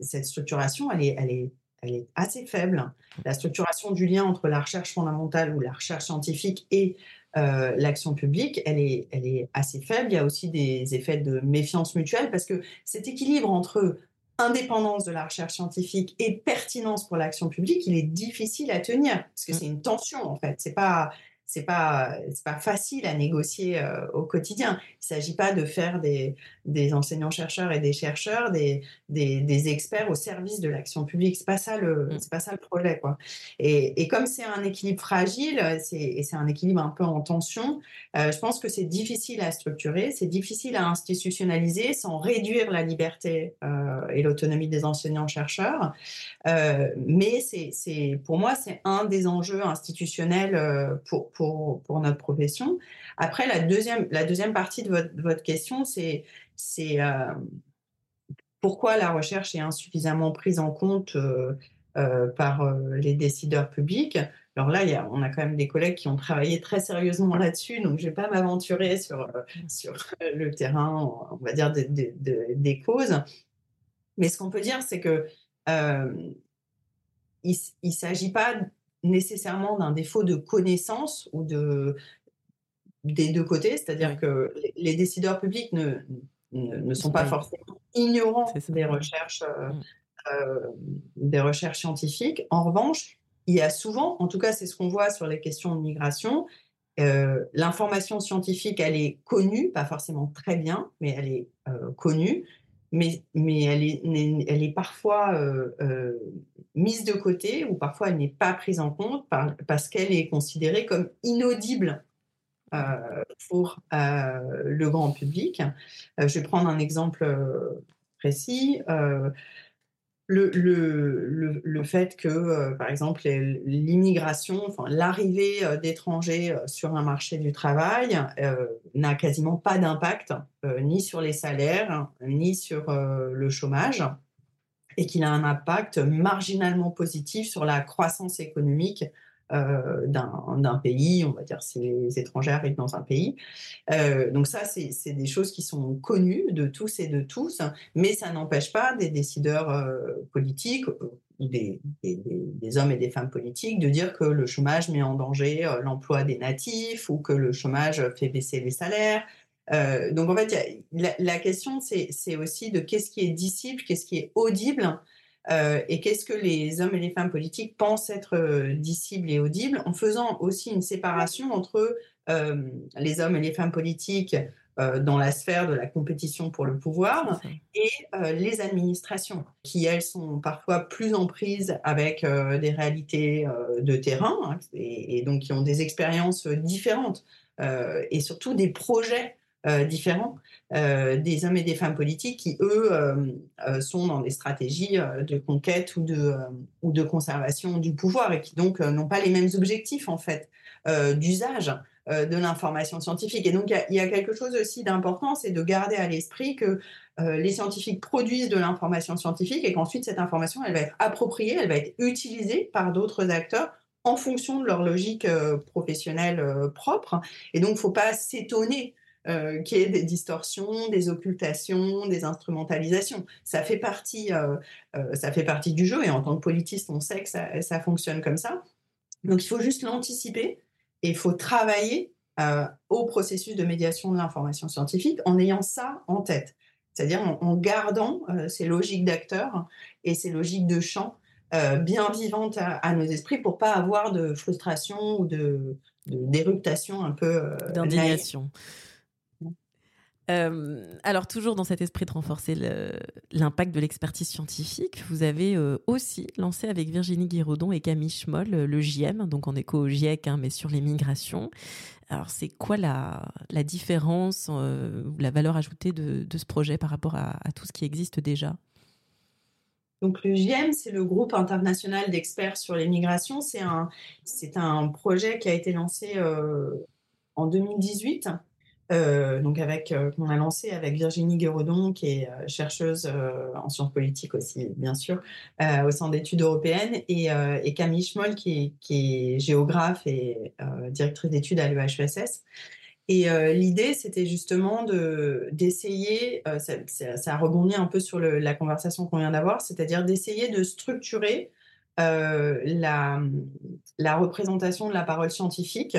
cette structuration, elle, est, elle est assez faible. La structuration du lien entre la recherche fondamentale ou la recherche scientifique et euh, l'action publique, elle est, elle est assez faible. Il y a aussi des effets de méfiance mutuelle parce que cet équilibre entre indépendance de la recherche scientifique et pertinence pour l'action publique, il est difficile à tenir parce que mmh. c'est une tension en fait. C'est pas c'est pas c'est pas facile à négocier euh, au quotidien. Il s'agit pas de faire des, des enseignants chercheurs et des chercheurs des, des, des experts au service de l'action publique. C'est pas ça le c'est pas ça le projet quoi. Et, et comme c'est un équilibre fragile, c'est et c'est un équilibre un peu en tension. Euh, je pense que c'est difficile à structurer, c'est difficile à institutionnaliser sans réduire la liberté euh, et l'autonomie des enseignants chercheurs. mais c'est c'est pour moi c'est un des enjeux institutionnels pour pour, pour, notre profession. Après, la deuxième, la deuxième partie de votre, votre question, c'est euh, pourquoi la recherche est insuffisamment prise en compte euh, euh, par les décideurs publics? Alors là, on a quand même des collègues qui ont travaillé très sérieusement là-dessus, donc je ne vais pas m'aventurer sur, sur le terrain, on va dire, des, des causes. Mais ce qu'on peut dire, c'est que il ne s'agit pas nécessairement d'un défaut de connaissance ou de, des deux côtés, c'est-à-dire que les décideurs publics ne, ne, sont pas forcément ignorants des recherches, euh, mmh. euh, des recherches scientifiques. En revanche, il y a souvent, en tout cas c'est ce qu'on voit sur les questions de migration, euh, l'information scientifique, elle est connue, pas forcément très bien, mais elle est connue, mais, mais elle, est, elle est parfois mise de côté ou parfois elle n'est pas prise en compte parce qu'elle est considérée comme inaudible pour le grand public. je vais prendre un exemple précis le, le, le, fait que, euh, par exemple, l'immigration, enfin, l'arrivée euh, d'étrangers euh, sur un marché du travail n'a quasiment pas d'impact ni sur les salaires, ni sur le chômage, et qu'il a un impact marginalement positif sur la croissance économique euh, d'un pays, on va dire si les étrangers arrivent dans un pays. Euh, donc ça, c'est des choses qui sont connues de tous et de tous, mais ça n'empêche pas des décideurs euh, politiques, des, des, des, hommes et des femmes politiques, de dire que le chômage met en danger l'emploi des natifs ou que le chômage fait baisser les salaires. donc en fait, la, la, question, c'est aussi de qu'est-ce qui est dissible, qu'est-ce qui est audible euh, et qu'est-ce que les hommes et les femmes politiques pensent être euh, dissibles et audibles, en faisant aussi une séparation entre euh, les hommes et les femmes politiques dans la sphère de la compétition pour le pouvoir et les administrations, qui elles sont parfois plus en prise avec des réalités de terrain hein, et, et, donc qui ont des expériences différentes et surtout des projets différents euh, des hommes et des femmes politiques qui, eux, euh, sont dans des stratégies de conquête ou de, ou de conservation du pouvoir et qui donc n'ont pas les mêmes objectifs, en fait, d'usage de l'information scientifique. Et donc, il y, a quelque chose aussi d'important, c'est de garder à l'esprit que les scientifiques produisent de l'information scientifique et qu'ensuite, cette information, elle va être appropriée, elle va être utilisée par d'autres acteurs en fonction de leur logique professionnelle propre. Et donc, il ne faut pas s'étonner euh, qui est des distorsions, des occultations, des instrumentalisations. Ça fait partie, euh, euh, ça fait partie du jeu et en tant que politiste, on sait que ça, ça fonctionne comme ça. Donc il faut juste l'anticiper et il faut travailler au processus de médiation de l'information scientifique en ayant ça en tête, c'est-à-dire en, gardant ces logiques d'acteurs et ces logiques de champ bien vivante à, nos esprits pour pas avoir de frustration ou de, d'éruptation un peu d'indignation alors, toujours dans cet esprit de renforcer l'impact de l'expertise scientifique, vous avez aussi lancé avec Virginie Guiraudon et Camille Schmoll le JM, donc en écho au GIEC, hein, mais sur les migrations. Alors, c'est quoi la, différence, la valeur ajoutée de, ce projet par rapport à, tout ce qui existe déjà? Donc le GIEM, c'est le groupe international d'experts sur les migrations. C'est un projet qui a été lancé en 2018 euh, donc avec euh, qu'on a lancé avec Virginie Guérodon, qui est euh, chercheuse en sciences politiques aussi, bien sûr, au Centre d'études européennes, et, Camille Schmoll, qui est, géographe et directrice d'études à l'EHESS. Et l'idée, c'était justement d'essayer, ça, ça, a rebondi un peu sur la conversation qu'on vient d'avoir, c'est-à-dire d'essayer de structurer la, la représentation de la parole scientifique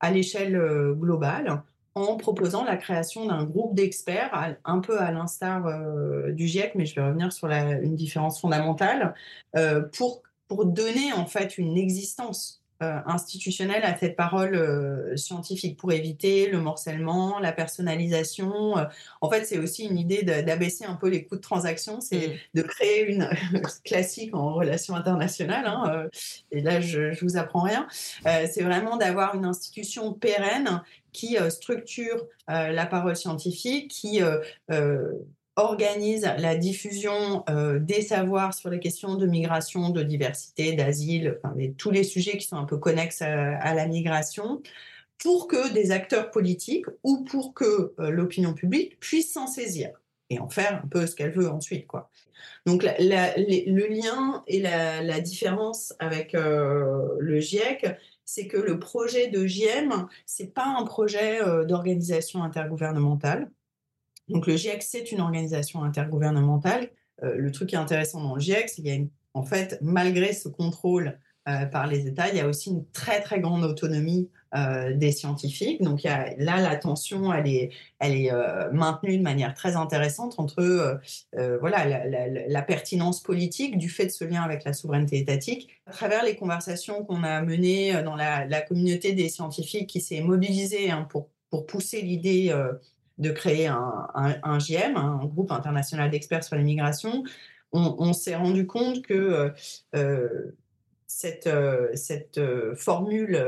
à l'échelle globale en proposant la création d'un groupe d'experts, un peu à l'instar euh, du GIEC, mais je vais revenir sur une différence fondamentale, euh, pour, pour donner en fait une existence institutionnelle à cette parole euh, scientifique pour éviter le morcellement, la personnalisation. Euh. En fait, c'est aussi une idée d'abaisser un peu les coûts de transaction, c'est mmh. de créer une classique en relations internationales. Hein, et là, je, je vous apprends rien. c'est vraiment d'avoir une institution pérenne qui structure la parole scientifique, qui organise la diffusion euh, des savoirs sur les questions de migration, de diversité, d'asile, enfin, tous les sujets qui sont un peu connexes à, la migration, pour que des acteurs politiques ou pour que euh, l'opinion publique puisse s'en saisir et en faire un peu ce qu'elle veut ensuite. Quoi. Donc le lien et la, différence avec euh, le GIEC, c'est que le projet de GIEM, c'est pas un projet d'organisation intergouvernementale. Donc le GIEC, c'est une organisation intergouvernementale. Euh, le truc qui est intéressant dans le GIEC, c'est qu'il fait, malgré ce contrôle euh, par les États, il y a aussi une très très grande autonomie euh, des scientifiques. Donc là, la tension, elle est, elle est maintenue de manière très intéressante entre voilà, la, pertinence politique du fait de ce lien avec la souveraineté étatique. À travers les conversations qu'on a menées dans la, communauté des scientifiques qui s'est mobilisée hein, pour, pour pousser l'idée de créer un, un, un groupe international d'experts sur l'immigration, on, on s'est rendu compte que euh, euh, cette, euh, cette formule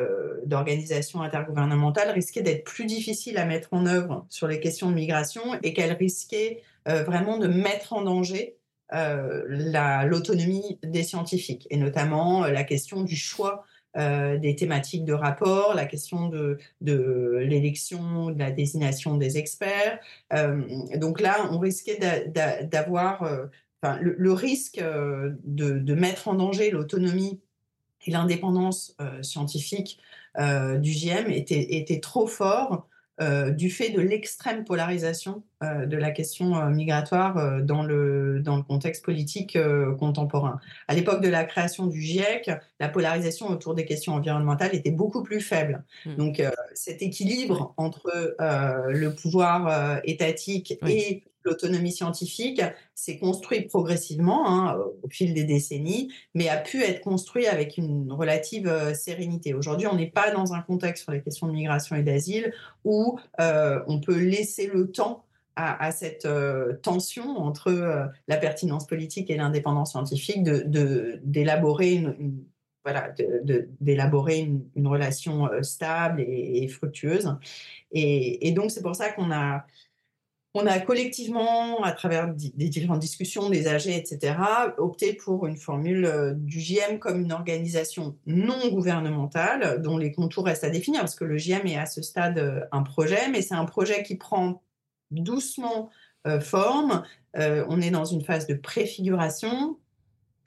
d'organisation intergouvernementale risquait d'être plus difficile à mettre en œuvre sur les questions de migration et qu'elle risquait vraiment de mettre en danger l'autonomie des scientifiques, et notamment la question du choix euh, des thématiques de rapport, la question de, de l'élection, de la désignation des experts. Euh, donc là, on risquait d'avoir euh, le, risque de, de, mettre en danger l'autonomie et l'indépendance scientifique du GM était, était trop fort euh, du fait de l'extrême polarisation euh, de la question euh, migratoire dans, le, dans le contexte politique contemporain. À l'époque de la création du GIEC, la polarisation autour des questions environnementales était beaucoup plus faible. Mmh. Donc cet équilibre entre le pouvoir étatique et l'autonomie scientifique s'est construit progressivement hein, au fil des décennies, mais a pu être construit avec une relative euh, sérénité. Aujourd'hui, on n'est pas dans un contexte sur les questions de migration et d'asile où euh, on peut laisser le temps à, cette euh, tension entre la pertinence politique et l'indépendance scientifique d'élaborer une, voilà, d'élaborer une, relation stable et, fructueuse. Et donc, c'est pour ça qu'on a, on a collectivement, à travers des différentes discussions, des AG, etc., opté pour une formule euh, du GM comme une organisation non gouvernementale dont les contours restent à définir, parce que le GM est à ce stade euh, un projet, mais c'est un projet qui prend doucement euh, forme. on est dans une phase de préfiguration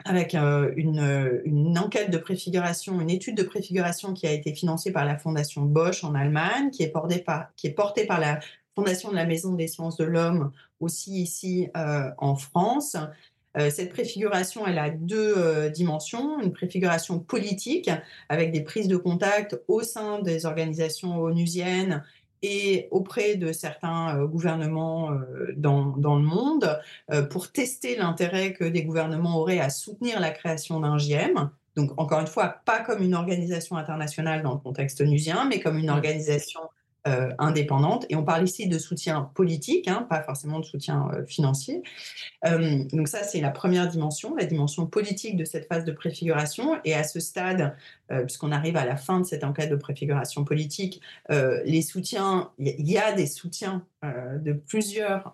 avec une, enquête de préfiguration, une étude de préfiguration qui a été financée par la Fondation Bosch en Allemagne, qui est portée par la fondation de la Maison des sciences de l'homme aussi ici euh, en France. Euh, cette préfiguration, elle a deux euh, dimensions. Une préfiguration politique avec des prises de contact au sein des organisations onusiennes et auprès de certains gouvernements dans, dans, le monde pour tester l'intérêt que des gouvernements auraient à soutenir la création d'un GIEM. Donc, encore une fois, pas comme une organisation internationale dans le contexte onusien, mais comme une mmh. organisation euh, indépendante. Et on parle ici de soutien politique, hein, pas forcément de soutien euh, financier. Euh, donc ça, c'est la première dimension, la dimension politique de cette phase de préfiguration. Et à ce stade, puisqu'on arrive à la fin de cette enquête de préfiguration politique, les soutiens, il y, a des soutiens de plusieurs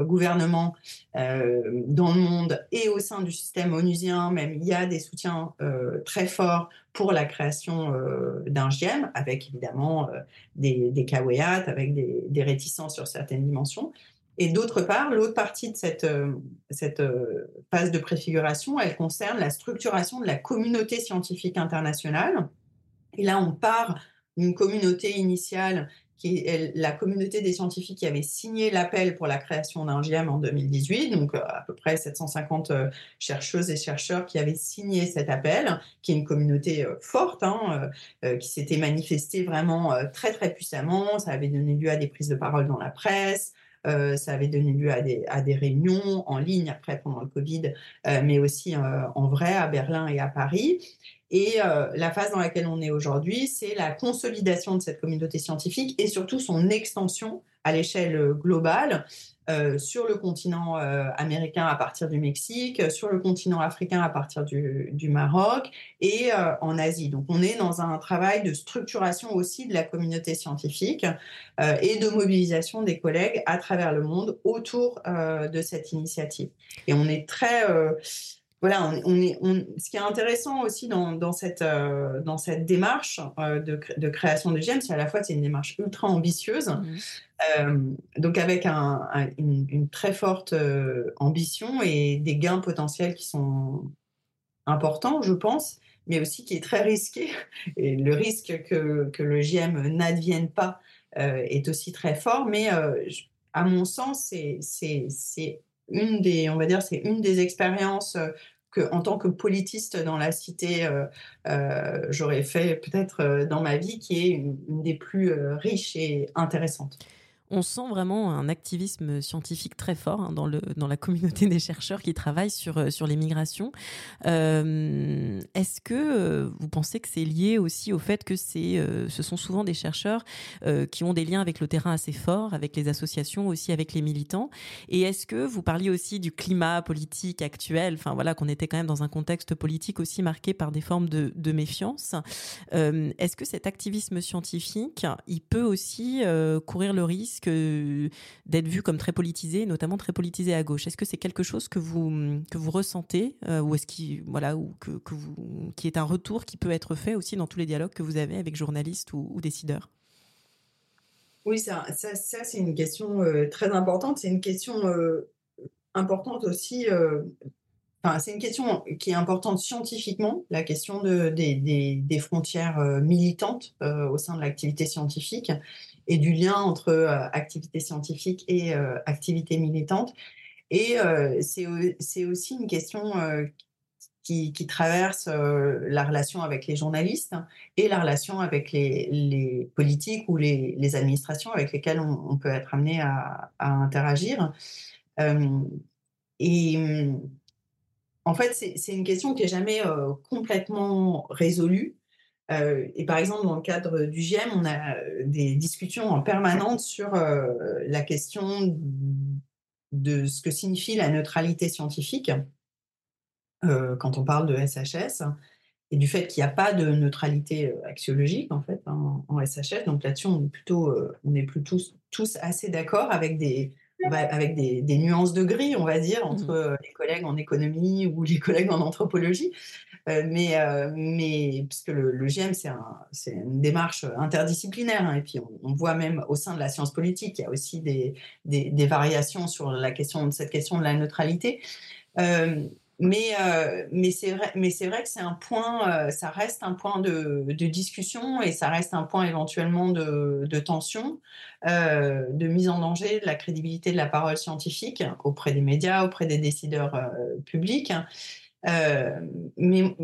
gouvernements dans le monde et au sein du système onusien même, il y a des soutiens très forts pour la création euh, d'un GIEM, avec évidemment euh, des, des avec des, réticences sur certaines dimensions. Et d'autre part, l'autre partie de cette, euh, cette phase de préfiguration, elle concerne la structuration de la communauté scientifique internationale. Et là, on part d'une communauté initiale qui est la communauté des scientifiques qui avait signé l'appel pour la création d'un GIEM en 2018, donc euh, à peu près 750 euh, chercheuses et chercheurs qui avaient signé cet appel, qui est une communauté euh, forte, hein, qui s'était manifestée vraiment très très puissamment. Ça avait donné lieu à des prises de parole dans la presse, ça avait donné lieu à des, réunions en ligne après pendant le Covid, mais aussi en vrai à Berlin et à Paris. Et euh, la phase dans laquelle on est aujourd'hui, c'est la consolidation de cette communauté scientifique et surtout son extension à l'échelle euh, globale euh, sur le continent américain à partir du Mexique, sur le continent africain à partir du, Maroc et en Asie. Donc on est dans un travail de structuration aussi de la communauté scientifique et de mobilisation des collègues à travers le monde autour de cette initiative. Et on est très voilà, on, est, ce qui est intéressant aussi dans, cette, euh, dans cette démarche euh, de, création de GEM, c'est à la fois c'est une démarche ultra ambitieuse, mmh. euh, donc avec une, très forte ambition et des gains potentiels qui sont importants, je pense, mais aussi qui est très risqué. Et le risque que, que le GM n'advienne pas est aussi très fort, mais à mon sens, c'est une des, on c'est une des expériences que en tant que politiste dans la cité, euh, euh, j'aurais fait peut-être euh, dans ma vie, qui est une des plus riches et intéressantes on sent vraiment un activisme scientifique très fort hein, dans, le, dans la communauté des chercheurs qui travaillent sur, euh, sur les migrations. Euh, est-ce que euh, vous pensez que c'est lié aussi au fait que ce sont souvent des chercheurs qui ont des liens avec le terrain assez forts, avec les associations, aussi avec les militants? Et est-ce que vous parliez aussi du climat politique actuel, enfin voilà, qu'on était quand même dans un contexte politique aussi marqué par des formes de, de méfiance. Est-ce que cet activisme scientifique, il peut aussi courir le risque d'être vu comme très politisé, notamment très politisé à gauche. Est-ce que c'est quelque chose que vous, que vous ressentez euh, ou est-ce qu'il, voilà, que, qui est un retour qui peut être fait aussi dans tous les dialogues que vous avez avec journalistes ou, décideurs? Oui, ça, ça, c'est une question euh, très importante. C'est une question euh, importante aussi. Enfin, c'est une question qui est importante scientifiquement, la question de, des, des, des frontières militantes au sein de l'activité scientifique et du lien entre euh, activité scientifique et euh, activité militante. Et euh, c'est aussi une question qui, traverse la relation avec les journalistes et la relation avec les, politiques ou les, administrations avec lesquelles on, peut être amené à, interagir. et en fait, c'est une question qui n'est jamais complètement résolue. Euh, et par exemple, dans le cadre du GIEM, on a euh, des discussions en permanence sur euh, la question de ce que signifie la neutralité scientifique quand on parle de SHS et du fait qu'il n'y a pas de neutralité axiologique en fait en, SHS. Donc là-dessus, on est plutôt, on est plutôt tous assez d'accord avec des, avec des, nuances de gris, on va dire, entre mmh les collègues en économie ou les collègues en anthropologie. Euh, mais, euh, mais puisque le, le GM, c'est une démarche interdisciplinaire. Hein, et puis, on, voit même au sein de la science politique, il y a aussi des, variations sur cette question de la neutralité. Euh, mais, c'est vrai, que c'est un point, ça reste un point de, discussion et ça reste un point éventuellement de tension, de mise en danger de la crédibilité de la parole scientifique auprès des médias, auprès des décideurs publics. Euh, mais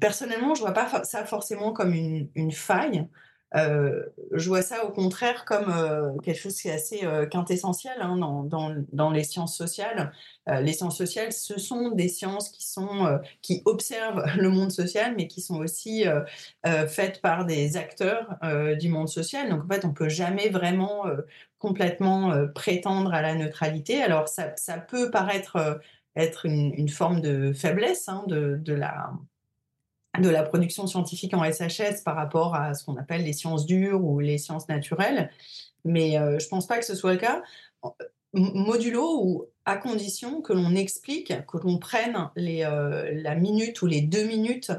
personnellement, je vois pas ça forcément comme une, faille. Euh, je vois ça au contraire comme euh, quelque chose qui est assez quintessentiel hein, dans, dans, dans, les sciences sociales. les sciences sociales, ce sont des sciences qui, sont, qui observent le monde social, mais qui sont aussi faites par des acteurs du monde social. Donc en fait, on ne peut jamais vraiment complètement prétendre à la neutralité. Alors ça, ça peut paraître être une, forme de faiblesse hein, de, de la de la production scientifique en SHS par rapport à ce qu'on appelle les sciences dures ou les sciences naturelles. Mais euh, je ne pense pas que ce soit le cas. Modulo ou à condition que l'on explique, que l'on prenne les, euh, la minute ou les deux minutes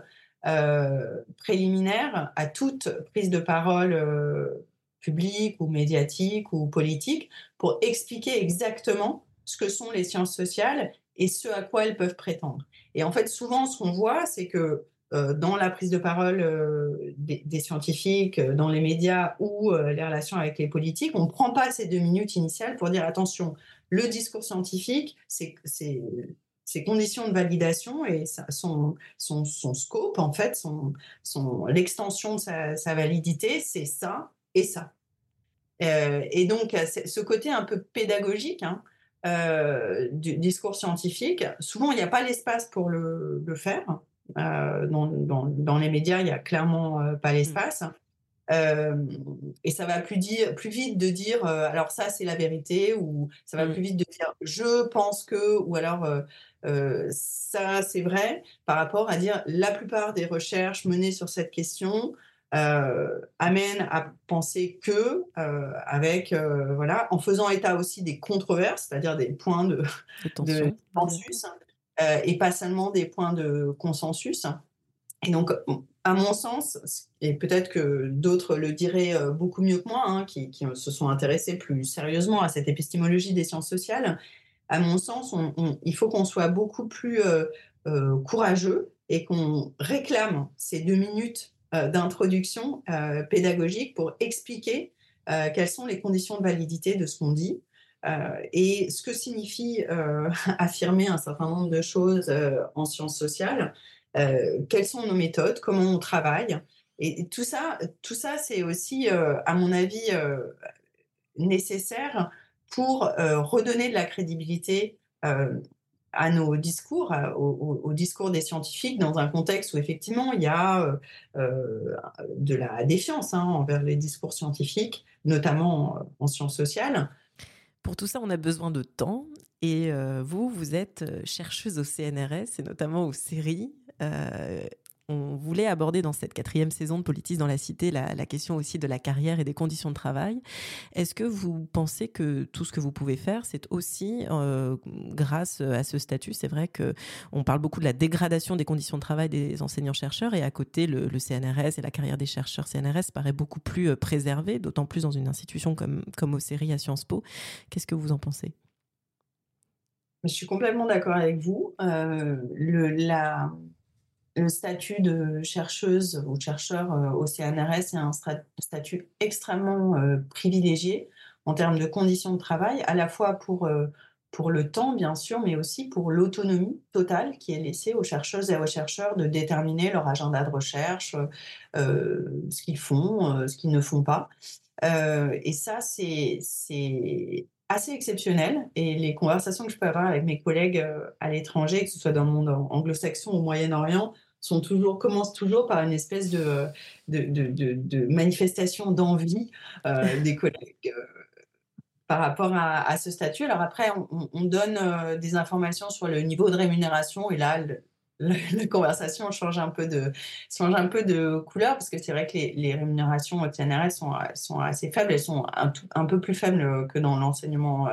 euh, préliminaires à toute prise de parole publique ou médiatique ou politique pour expliquer exactement ce que sont les sciences sociales et ce à quoi elles peuvent prétendre. Et en fait, souvent, ce qu'on voit, c'est que euh, dans la prise de parole euh, des, scientifiques, euh, dans les médias ou les relations avec les politiques, on ne prend pas ces deux minutes initiales pour dire attention, le discours scientifique, c'est ses conditions de validation et son, son, scope, en fait, son, son, l'extension de sa, validité, c'est ça et ça. et donc, ce côté un peu pédagogique hein, du discours scientifique, souvent, il n'y a pas l'espace pour le, le faire. Euh, dans, dans, les médias, il n'y a clairement euh, pas mmh. l'espace. Euh, et ça va plus, dire, plus vite de dire alors ça c'est la vérité ou ça va mmh. plus vite de dire je pense que ou alors ça c'est vrai par rapport à dire la plupart des recherches menées sur cette question amènent à penser que avec voilà en faisant état aussi des controverses c'est-à-dire des points de, de consensus euh, et pas seulement des points de consensus. Et donc, à mon sens, et peut-être que d'autres le diraient euh, beaucoup mieux que moi, hein, qui, se sont intéressés plus sérieusement à cette épistémologie des sciences sociales, à mon sens, il faut qu'on soit beaucoup plus euh, courageux et qu'on réclame ces deux minutes d'introduction pédagogique pour expliquer quelles sont les conditions de validité de ce qu'on dit, euh, et ce que signifie euh, affirmer un certain nombre de choses euh, en sciences sociales, quelles sont nos méthodes, comment on travaille. Et, tout ça, tout ça c'est aussi, à mon avis, nécessaire pour redonner de la crédibilité à nos discours, au, discours des scientifiques, dans un contexte où effectivement il y a de la défiance hein, envers les discours scientifiques, notamment en sciences sociales. Pour tout ça, on a besoin de temps. Et euh, vous, vous êtes euh, chercheuse au CNRS et notamment aux séries. Euh, on voulait aborder dans cette quatrième saison de Politis dans la Cité la, question aussi de la carrière et des conditions de travail. Est-ce que vous pensez que tout ce que vous pouvez faire, c'est aussi euh, grâce à ce statut? C'est vrai que on parle beaucoup de la dégradation des conditions de travail des enseignants-chercheurs et à côté, le, CNRS et la carrière des chercheurs CNRS paraît beaucoup plus euh, préservée, d'autant plus dans une institution comme, comme au à Sciences Po. Qu'est-ce que vous en pensez? Je suis complètement d'accord avec vous. Euh, le statut de chercheuse ou chercheur euh, au CNRS est un statut extrêmement euh, privilégié en termes de conditions de travail, à la fois pour, euh, pour le temps, bien sûr, mais aussi pour l'autonomie totale qui est laissée aux chercheuses et aux chercheurs de déterminer leur agenda de recherche, ce qu'ils font, ce qu'ils ne font pas. et ça, c'est assez exceptionnel et les conversations que je peux avoir avec mes collègues à l'étranger, que ce soit dans le monde anglo-saxon ou Moyen-Orient, sont toujours, commencent toujours par une espèce de, de, de, de, manifestation d'envie euh, des collègues euh, par rapport à, ce statut. Alors après, on, donne euh, des informations sur le niveau de rémunération et là, la conversation change un peu de, couleur parce que c'est vrai que les, rémunérations au TNRS sont, assez faibles. Elles sont un, peu plus faibles que dans l'enseignement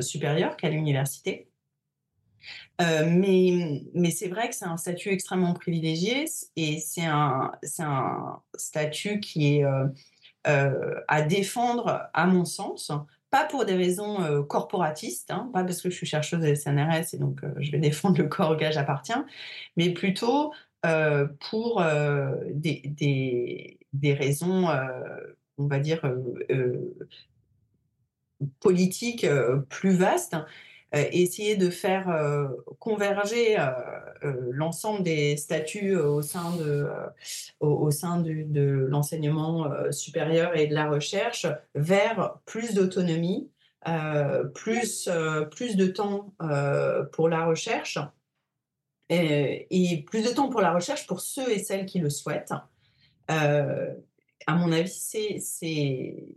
supérieur qu'à l'université. Euh, mais, c'est vrai que c'est un statut extrêmement privilégié et c'est un, statut qui est euh, euh, à défendre, à mon sens, pas pour des raisons corporatistes, hein, pas parce que je suis chercheuse de SNRS et donc je vais défendre le corps auquel j'appartiens, mais plutôt pour des, des, des, raisons, on va dire, politiques plus vastes essayer de faire converger l'ensemble des statuts au sein de, au, sein de l'enseignement supérieur et de la recherche vers plus d'autonomie, plus, plus de temps pour la recherche et, plus de temps pour la recherche pour ceux et celles qui le souhaitent. à mon avis, c'est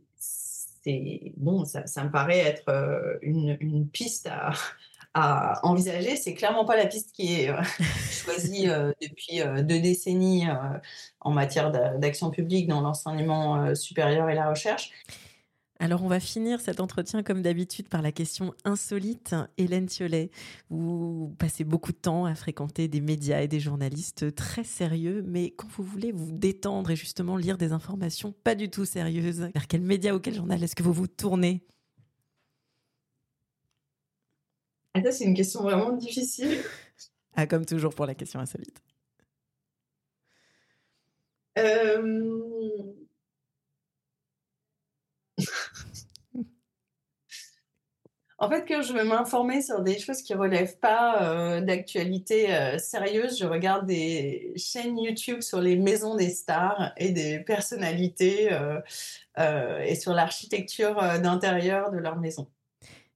c'est bon, ça, me paraît être euh, une, piste à, envisager. C'est clairement pas la piste qui est euh, choisie euh, depuis deux décennies en matière d'action publique dans l'enseignement supérieur et la recherche. Alors, on va finir cet entretien comme d'habitude par la question insolite. Hélène Thiolet, vous passez beaucoup de temps à fréquenter des médias et des journalistes très sérieux, mais quand vous voulez vous détendre et justement lire des informations pas du tout sérieuses, vers quel média ou quel journal est-ce que vous vous tournez? Ah, Ça, c'est une question vraiment difficile. ah, comme toujours pour la question insolite. Euh... En fait, quand je veux m'informer sur des choses qui ne relèvent pas euh, d'actualité euh, sérieuse, je regarde des chaînes YouTube sur les maisons des stars et des personnalités euh, et sur l'architecture d'intérieur de leur maison.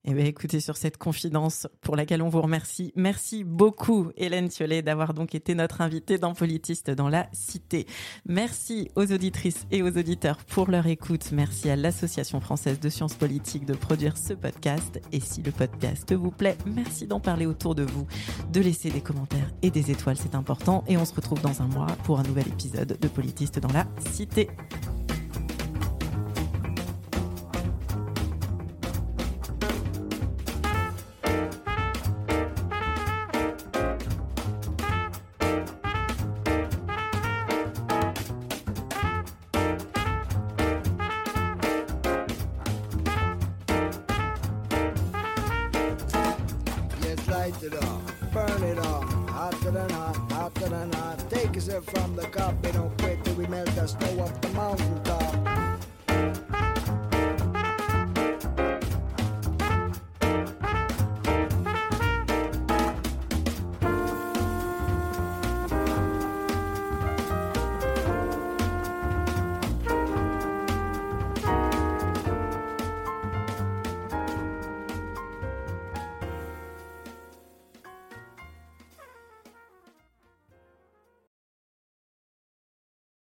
Eh bien, écoutez, sur cette confidence pour laquelle on vous remercie, merci beaucoup, Hélène Thiolet, d'avoir donc été notre invitée dans Politiste dans la Cité. Merci aux auditrices et aux auditeurs pour leur écoute. Merci à l'Association française de sciences politiques de produire ce podcast. Et si le podcast vous plaît, merci d'en parler autour de vous, de laisser des commentaires et des étoiles, c'est important. Et on se retrouve dans un mois pour un nouvel épisode de Politiste dans la Cité.